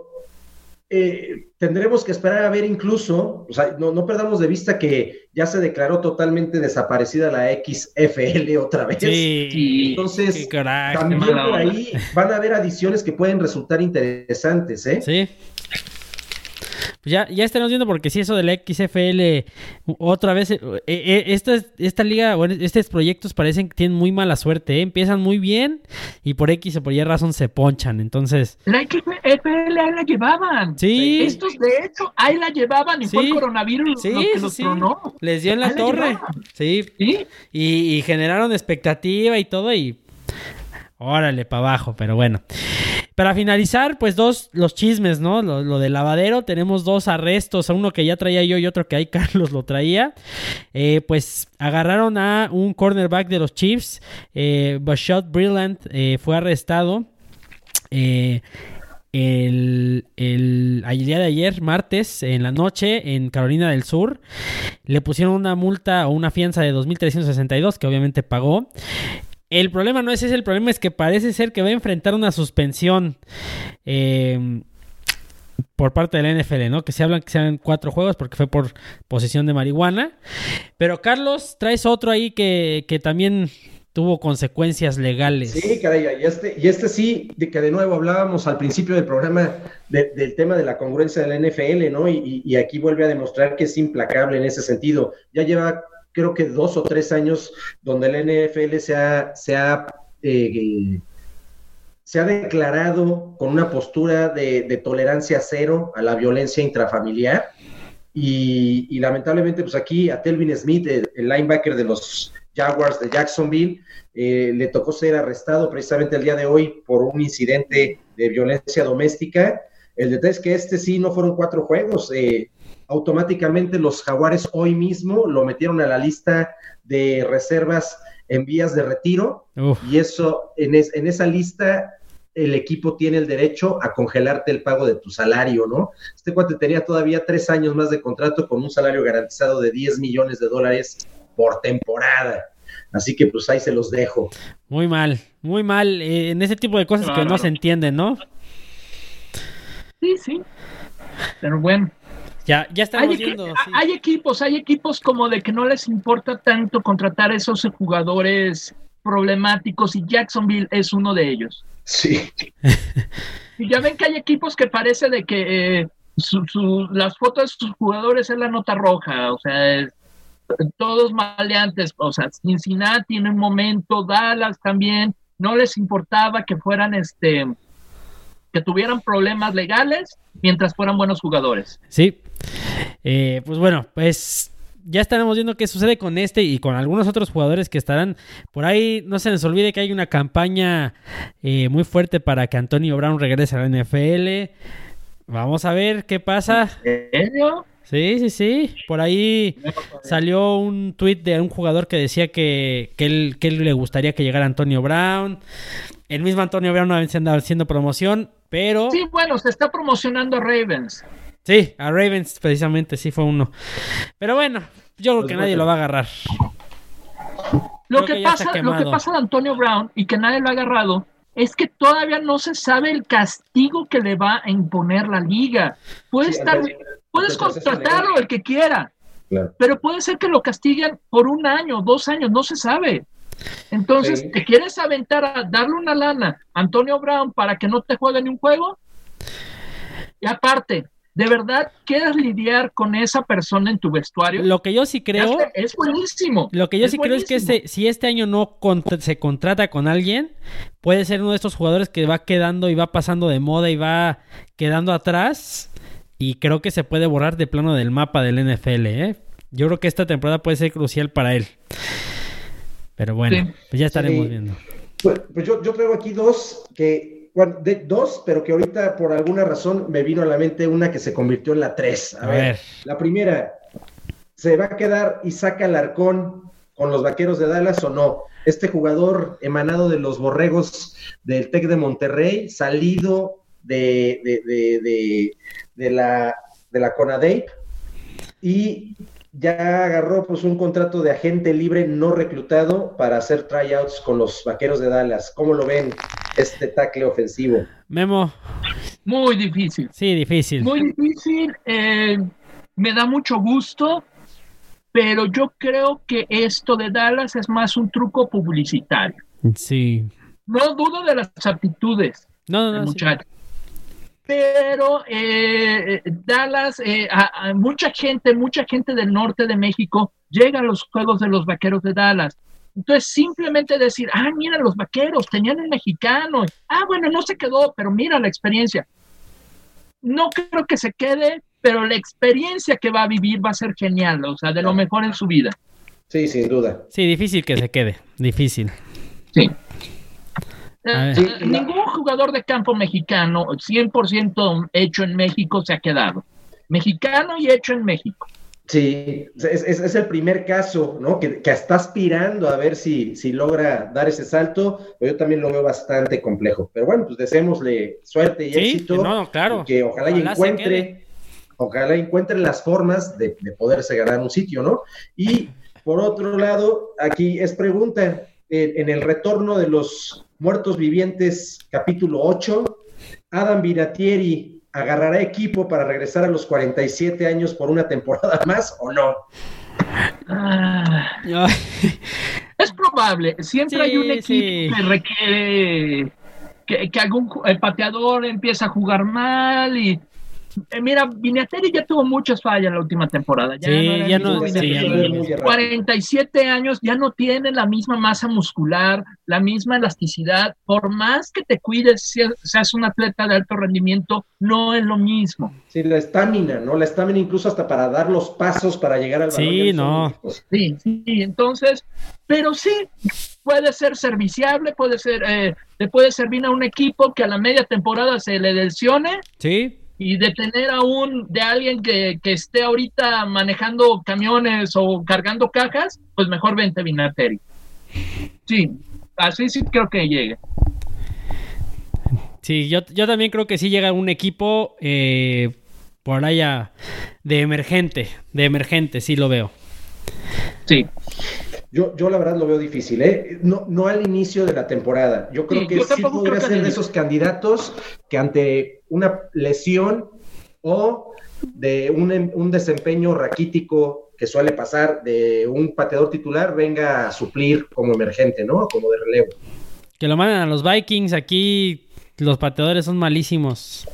eh, tendremos que esperar a ver incluso, o sea, no, perdamos de vista que ya se declaró totalmente desaparecida la XFL otra vez. Sí, Entonces, también por ahí van a haber adiciones que pueden resultar interesantes, ¿eh? Sí. Pues ya, ya estaremos viendo porque si eso de la XFL otra vez, eh, eh, esta, esta liga, bueno, estos proyectos parecen que tienen muy mala suerte, ¿eh? empiezan muy bien y por X o por Y razón se ponchan, entonces... La XFL ahí la llevaban. Sí. Estos de hecho ahí la llevaban y fue el coronavirus sí, que los sí. Les dio en la torre. sí. ¿Sí? Y, y generaron expectativa y todo y... Órale, para abajo, pero bueno. Para finalizar, pues dos, los chismes, ¿no? Lo, lo, del lavadero, tenemos dos arrestos, uno que ya traía yo y otro que ahí Carlos lo traía. Eh, pues agarraron a un cornerback de los Chiefs, eh, Bashot Brillant, eh, fue arrestado. Eh, el, el, día de ayer, martes, en la noche, en Carolina del Sur, le pusieron una multa o una fianza de 2.362 que obviamente pagó. El problema no es ese, el problema es que parece ser que va a enfrentar una suspensión eh, por parte de la NFL, ¿no? Que se hablan que sean cuatro juegos porque fue por posesión de marihuana. Pero Carlos, traes otro ahí que, también tuvo consecuencias legales. Sí, caray, y este, y este sí, de que de nuevo hablábamos al principio del programa del tema de la congruencia de la NFL, ¿no? Y, aquí vuelve a demostrar que es implacable en ese sentido. Ya lleva creo que dos o tres años donde el NFL se ha, eh, se ha declarado con una postura de, tolerancia cero a la violencia intrafamiliar. Y, lamentablemente, pues aquí a Telvin Smith, el, linebacker de los Jaguars de Jacksonville, eh, le tocó ser arrestado precisamente el día de hoy por un incidente de violencia doméstica. El detalle es que este sí no fueron cuatro juegos. Eh, automáticamente los jaguares hoy mismo lo metieron a la lista de reservas en vías de retiro y eso en, esa lista el equipo tiene el derecho a congelarte el pago de tu salario, ¿no? Este cuate tenía todavía tres años más de contrato con un salario garantizado de 10 millones de dólares por temporada. Así que pues ahí se los dejo. Muy mal, muy mal. eh, en ese tipo de cosas que no se entienden, ¿no? Sí, sí. Pero bueno. Ya, ya estamos Hay, viendo. equi- sí. hay equipos, hay equipos como de que no les importa tanto contratar a esos jugadores problemáticos y Jacksonville es uno de ellos. Sí. Y ya ven que hay equipos que parece de que eh, su- su- las fotos de sus jugadores es la nota roja, o sea, es- todos maleantes, o sea, Cincinnati en un momento, Dallas también, no les importaba que fueran este que tuvieran problemas legales mientras fueran buenos jugadores. Sí. Eh, pues bueno, pues ya estaremos viendo qué sucede con este y con algunos otros jugadores que estarán por ahí. No se les olvide que hay una campaña eh, muy fuerte para que Antonio Brown regrese a la NFL. Vamos a ver qué pasa. ¿En serio? Sí, sí, sí. Por ahí salió un tuit de un jugador que decía que, que, él, que él le gustaría que llegara Antonio Brown. El mismo Antonio Brown no andaba haciendo promoción, pero... Sí, bueno, se está promocionando a Ravens. Sí, a Ravens precisamente, sí fue uno. Pero bueno, yo creo Pues que nadie lo va a agarrar. Lo que, que pasa, lo que pasa de Antonio Brown y que nadie lo ha agarrado es que todavía no se sabe el castigo que le va a imponer la liga. Puede Sí, estar, puedes proceso contratarlo el que quiera, Claro. pero puede ser que lo castiguen por un año, dos años, no se sabe. Entonces, Sí. ¿te quieres aventar a darle una lana a Antonio Brown para que no te juegue ni un juego? Y aparte, ¿de verdad quieres lidiar con esa persona en tu vestuario? Lo que yo sí creo, es buenísimo. lo que yo es sí creo es que este, si este año no contra- se contrata con alguien, puede ser uno de estos jugadores que va quedando y va pasando de moda y va quedando atrás. Y creo que se puede borrar de plano del mapa del NFL, ¿eh? Yo creo que esta temporada puede ser crucial para él. Pero bueno, Sí. pues ya estaremos Sí. viendo. Pues, pues yo, yo traigo aquí dos que, bueno, de, dos, pero que ahorita por alguna razón me vino a la mente una que se convirtió en la tres. A, A ver, ver. la primera, ¿se va a quedar Isaac Alarcón con los vaqueros de Dallas o no? Este jugador emanado de los borregos del Tec de Monterrey, salido de, de, de, de, de la, de la CONADEIP y ya agarró pues un contrato de agente libre no reclutado para hacer tryouts con los vaqueros de Dallas. ¿Cómo lo ven este tackle ofensivo? Memo, Muy difícil. sí, difícil. Muy difícil. eh, me da mucho gusto, pero yo creo que esto de Dallas es más un truco publicitario. Sí. No dudo de las aptitudes No, no, del no. sí. Pero eh, eh, Dallas, eh, a, a mucha gente, mucha gente del norte de México llega a los juegos de los vaqueros de Dallas. Entonces, simplemente decir, ah, mira, los vaqueros tenían un mexicano. Ah, bueno, no se quedó, pero mira la experiencia. No creo que se quede, pero la experiencia que va a vivir va a ser genial, o sea, de lo mejor en su vida. Sí, sin duda. Sí, difícil que se quede. Difícil. Sí. Eh, ningún jugador de campo mexicano, 100% hecho en México, se ha quedado. Mexicano y hecho en México. Sí, es, es- es el primer caso, ¿no? Que, que está aspirando a ver si, si logra dar ese salto, pero yo también lo veo bastante complejo. Pero bueno, pues deseémosle suerte y Sí, éxito. no, claro. que ojalá, encuentre, ojalá encuentre las formas de, de poderse ganar un sitio, ¿no? Y por otro lado, aquí es pregunta, en, en el retorno de los muertos vivientes, capítulo 8, Adam Vinatieri agarrará equipo para regresar a los 47 años por una temporada más o no? Ah, es probable, siempre Sí, hay un equipo sí. que requiere que, que algún el pateador empieza a jugar mal y eh, mira, Vinatieri ya tuvo muchas fallas en la última temporada. Ya Sí, no ya no- sí, ya no es muy errático. 47 años ya no tiene la misma masa muscular, la misma elasticidad. Por más que te cuides, seas, seas un atleta de alto rendimiento, no es lo mismo. Sí, la estamina, ¿no? La estamina incluso hasta para dar los pasos para llegar al balón. Sí, no. Sí, sí, entonces, pero sí, puede ser serviciable, puede ser, eh, le puede servir a un equipo que a la media temporada se le lesione sí, y de tener a un, de alguien que, que esté ahorita manejando camiones o cargando cajas, pues mejor vente Vinateri. Sí, así sí creo que llegue. Sí, yo, yo también creo que sí llega un equipo eh, por allá de emergente, de emergente, sí lo veo. Sí. Yo, yo la verdad lo veo difícil, ¿eh? No, no al inicio de la temporada. Yo creo Sí, que yo sí podría ser de esos candidatos que ante una lesión o de un, em- un desempeño raquítico que suele pasar de un pateador titular venga a suplir como emergente, ¿no? Como de relevo. Que lo mandan a los Vikings, aquí los pateadores son malísimos.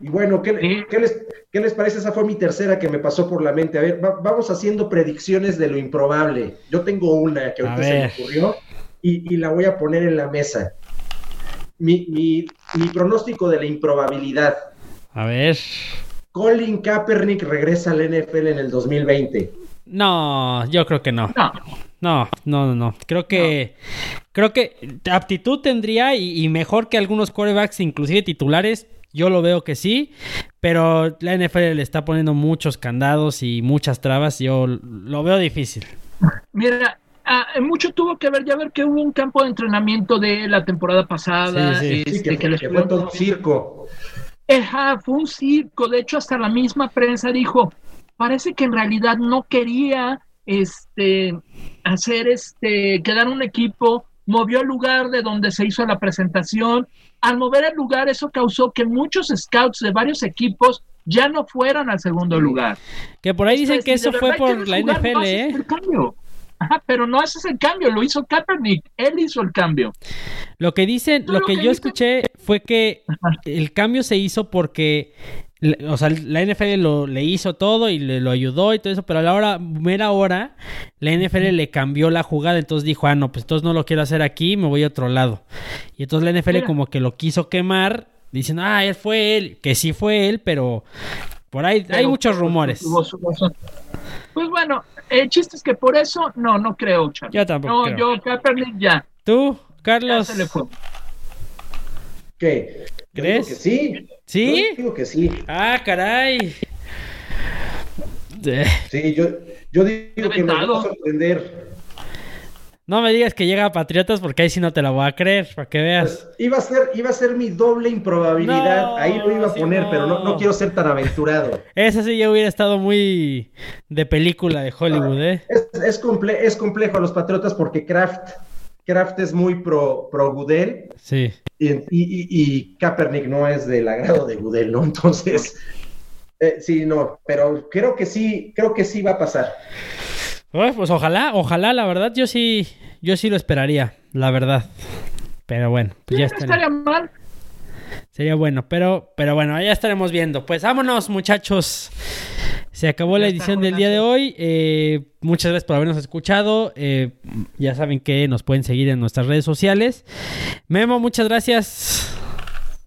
Y bueno, ¿qué, Sí. qué les, qué les parece? Esa fue mi tercera que me pasó por la mente. A ver, va- vamos haciendo predicciones de lo improbable. Yo tengo una que ahorita se me ocurrió y, y la voy a poner en la mesa. Mi, mi- mi pronóstico de la improbabilidad. A ver. Colin Kaepernick regresa al NFL en el 2020. No, yo creo que no. No, No, no, no, no. Creo que creo que aptitud tendría y, y mejor que algunos quarterbacks, inclusive titulares. Yo lo veo que sí, pero la NFL le está poniendo muchos candados y muchas trabas. Yo lo veo difícil. mira, ah, mucho tuvo que ver, ya ver que hubo un campo de entrenamiento de la temporada pasada. Sí, sí. Sí, este, que, que les que fue todo un circo. Ajá, fue un circo. De hecho, hasta la misma prensa dijo, parece que en realidad no quería este hacer este quedar un equipo, movió el lugar de donde se hizo la presentación. Al mover el lugar, eso causó que muchos scouts de varios equipos ya no fueran al segundo lugar. Que por ahí dicen que eso fue por la no NFL, ¿eh? el cambio. Ajá, pero no haces el cambio, lo hizo Kaepernick, él hizo el cambio. Lo que dicen, lo lo que que yo escuché fue que Ajá. el cambio se hizo porque, o sea, la NFL lo, le hizo todo y le lo ayudó y todo eso, pero a la hora, mera hora, la NFL le cambió la jugada, entonces dijo, ah, no, pues entonces no lo quiero hacer aquí, me voy a otro lado. Y entonces la NFL Mira. como que lo quiso quemar, diciendo, ah, él fue él, que sí fue él, pero por ahí hay muchos pues, rumores. tuvo su razón. Pues bueno, el chiste es que por eso, no, no creo, Charlie. Yo tampoco No, creo. yo, Kaepernick ya, ¿Tú, ya Carlos? se le fue. ¿Qué? Yo ¿Crees? digo que sí. ¿Sí? Yo digo que sí. Ah, caray. Sí, yo, yo digo que nos va a sorprender. No me digas que llega a Patriotas porque ahí sí no te la voy a creer, para que veas. Pues, iba a ser, iba a ser mi doble improbabilidad. No, Ahí lo iba a sí, poner, no. pero no, no quiero ser tan aventurado. Esa sí ya hubiera estado muy de película de Hollywood, ¿eh? Es, es, comple- es complejo a los Patriotas porque Kraft, Kraft es muy pro, pro Goodell Sí. y, y, y- Kaepernick no es del agrado de Goodell, ¿no? Entonces, eh, sí, no, pero creo que sí, creo que sí va a pasar. Bueno, pues ojalá, ojalá, la verdad, yo sí, yo sí lo esperaría, la verdad. Pero bueno, pues ya no está. estaría mal. Sería bueno, pero, pero bueno, ya estaremos viendo. Pues vámonos, muchachos. Se acabó la Ya edición del día de hoy. Eh, muchas gracias por habernos escuchado. Eh, ya saben que nos pueden seguir en nuestras redes sociales. Memo, muchas gracias.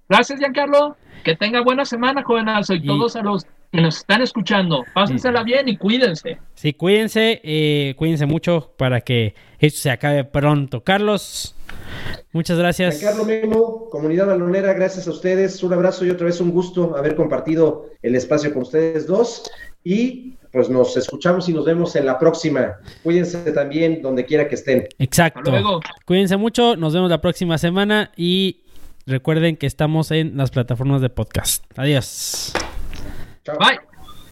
Gracias, Giancarlo. Que tenga buena semana, jovenazo, y, Y- todos a los que nos están escuchando. Pásensela bien y cuídense. Sí, cuídense, eh, cuídense mucho para que esto se acabe pronto. Carlos, muchas gracias. Carlos Memo, comunidad balonera, gracias a ustedes. Un abrazo y otra vez un gusto haber compartido el espacio con ustedes dos. Y pues nos escuchamos y nos vemos en la próxima. Cuídense también donde quiera que estén. Exacto. Hasta luego. Cuídense mucho, nos vemos la próxima semana y recuerden que estamos en las plataformas de podcast. Adiós. Chao. Bye.